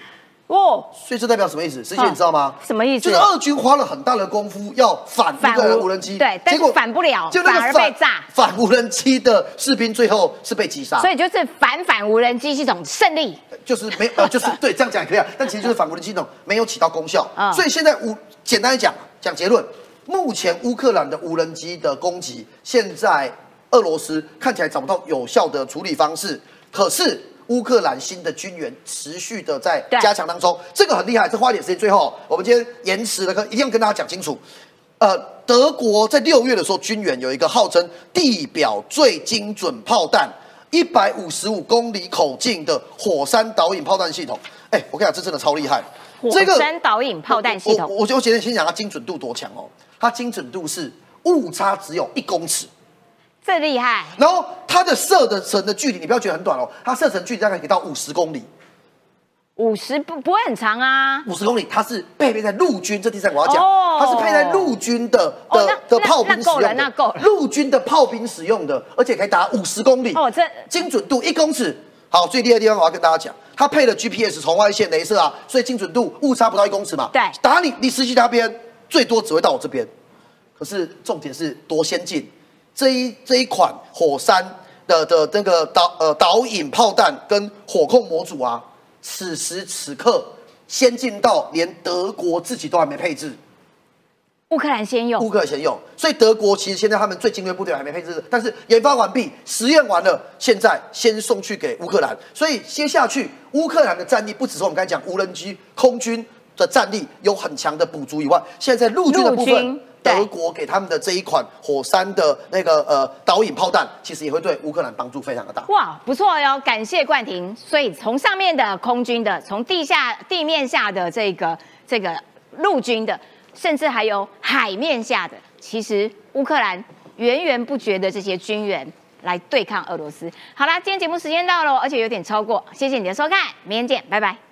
哦，所以这代表什么意思？师姐你知道吗？什么意思？就是俄军花了很大的功夫要反那个无人机，对，结果反不了，就反而被炸。反无人机的士兵最后是被击杀，所以就是反反无人机系统胜利，就是没呃，就是 <laughs> 对这样讲也可以啊。但其实就是反无人机系统没有起到功效，所以现在无简单讲讲结论，目前乌克兰的无人机的攻击，现在俄罗斯看起来找不到有效的处理方式，可是。乌克兰新的军援持续的在加强当中，这个很厉害。这花一点时间，最后我们今天延迟了，一定要跟大家讲清楚。呃，德国在六月的时候，军援有一个号称地表最精准炮弹，一百五十五公里口径的火山导引炮弹系统。哎，我跟你讲，这真的超厉害。火山导引炮弹系统，我我我先先讲它精准度多强哦。它精准度是误差只有一公尺。这厉害！然后它的射的程的距离，你不要觉得很短哦，它射程距离大概可以到五十公里。五十不不会很长啊。五十公里，它是配备在陆军，这第三我要讲，它是配在陆军的的的炮兵使用的。那够了，陆军的炮兵使用的，而且可以打五十公里。哦，这精准度一公尺。好，最厉害的地方我要跟大家讲，它配了 GPS 红外线镭射啊，所以精准度误差不到一公尺嘛。对，打你你实际那边最多只会到我这边，可是重点是多先进。这一这一款火山的的那个导呃导引炮弹跟火控模组啊，此时此刻先进到连德国自己都还没配置。乌克兰先用，乌克兰先用，所以德国其实现在他们最精锐部队还没配置，但是研发完毕，实验完了，现在先送去给乌克兰。所以接下去乌克兰的战力不只是我们刚才讲无人机、空军的战力有很强的补足以外，现在陆军的部分，德国给他们的这一款火山的那个呃导引炮弹，其实也会对乌克兰帮助非常的大。哇，不错哟，感谢冠廷。所以从上面的空军的，从地下地面下的这个这个陆军的。甚至还有海面下的，其实乌克兰源源不绝的这些军援来对抗俄罗斯。好啦，今天节目时间到了，而且有点超过，谢谢你的收看，明天见，拜拜。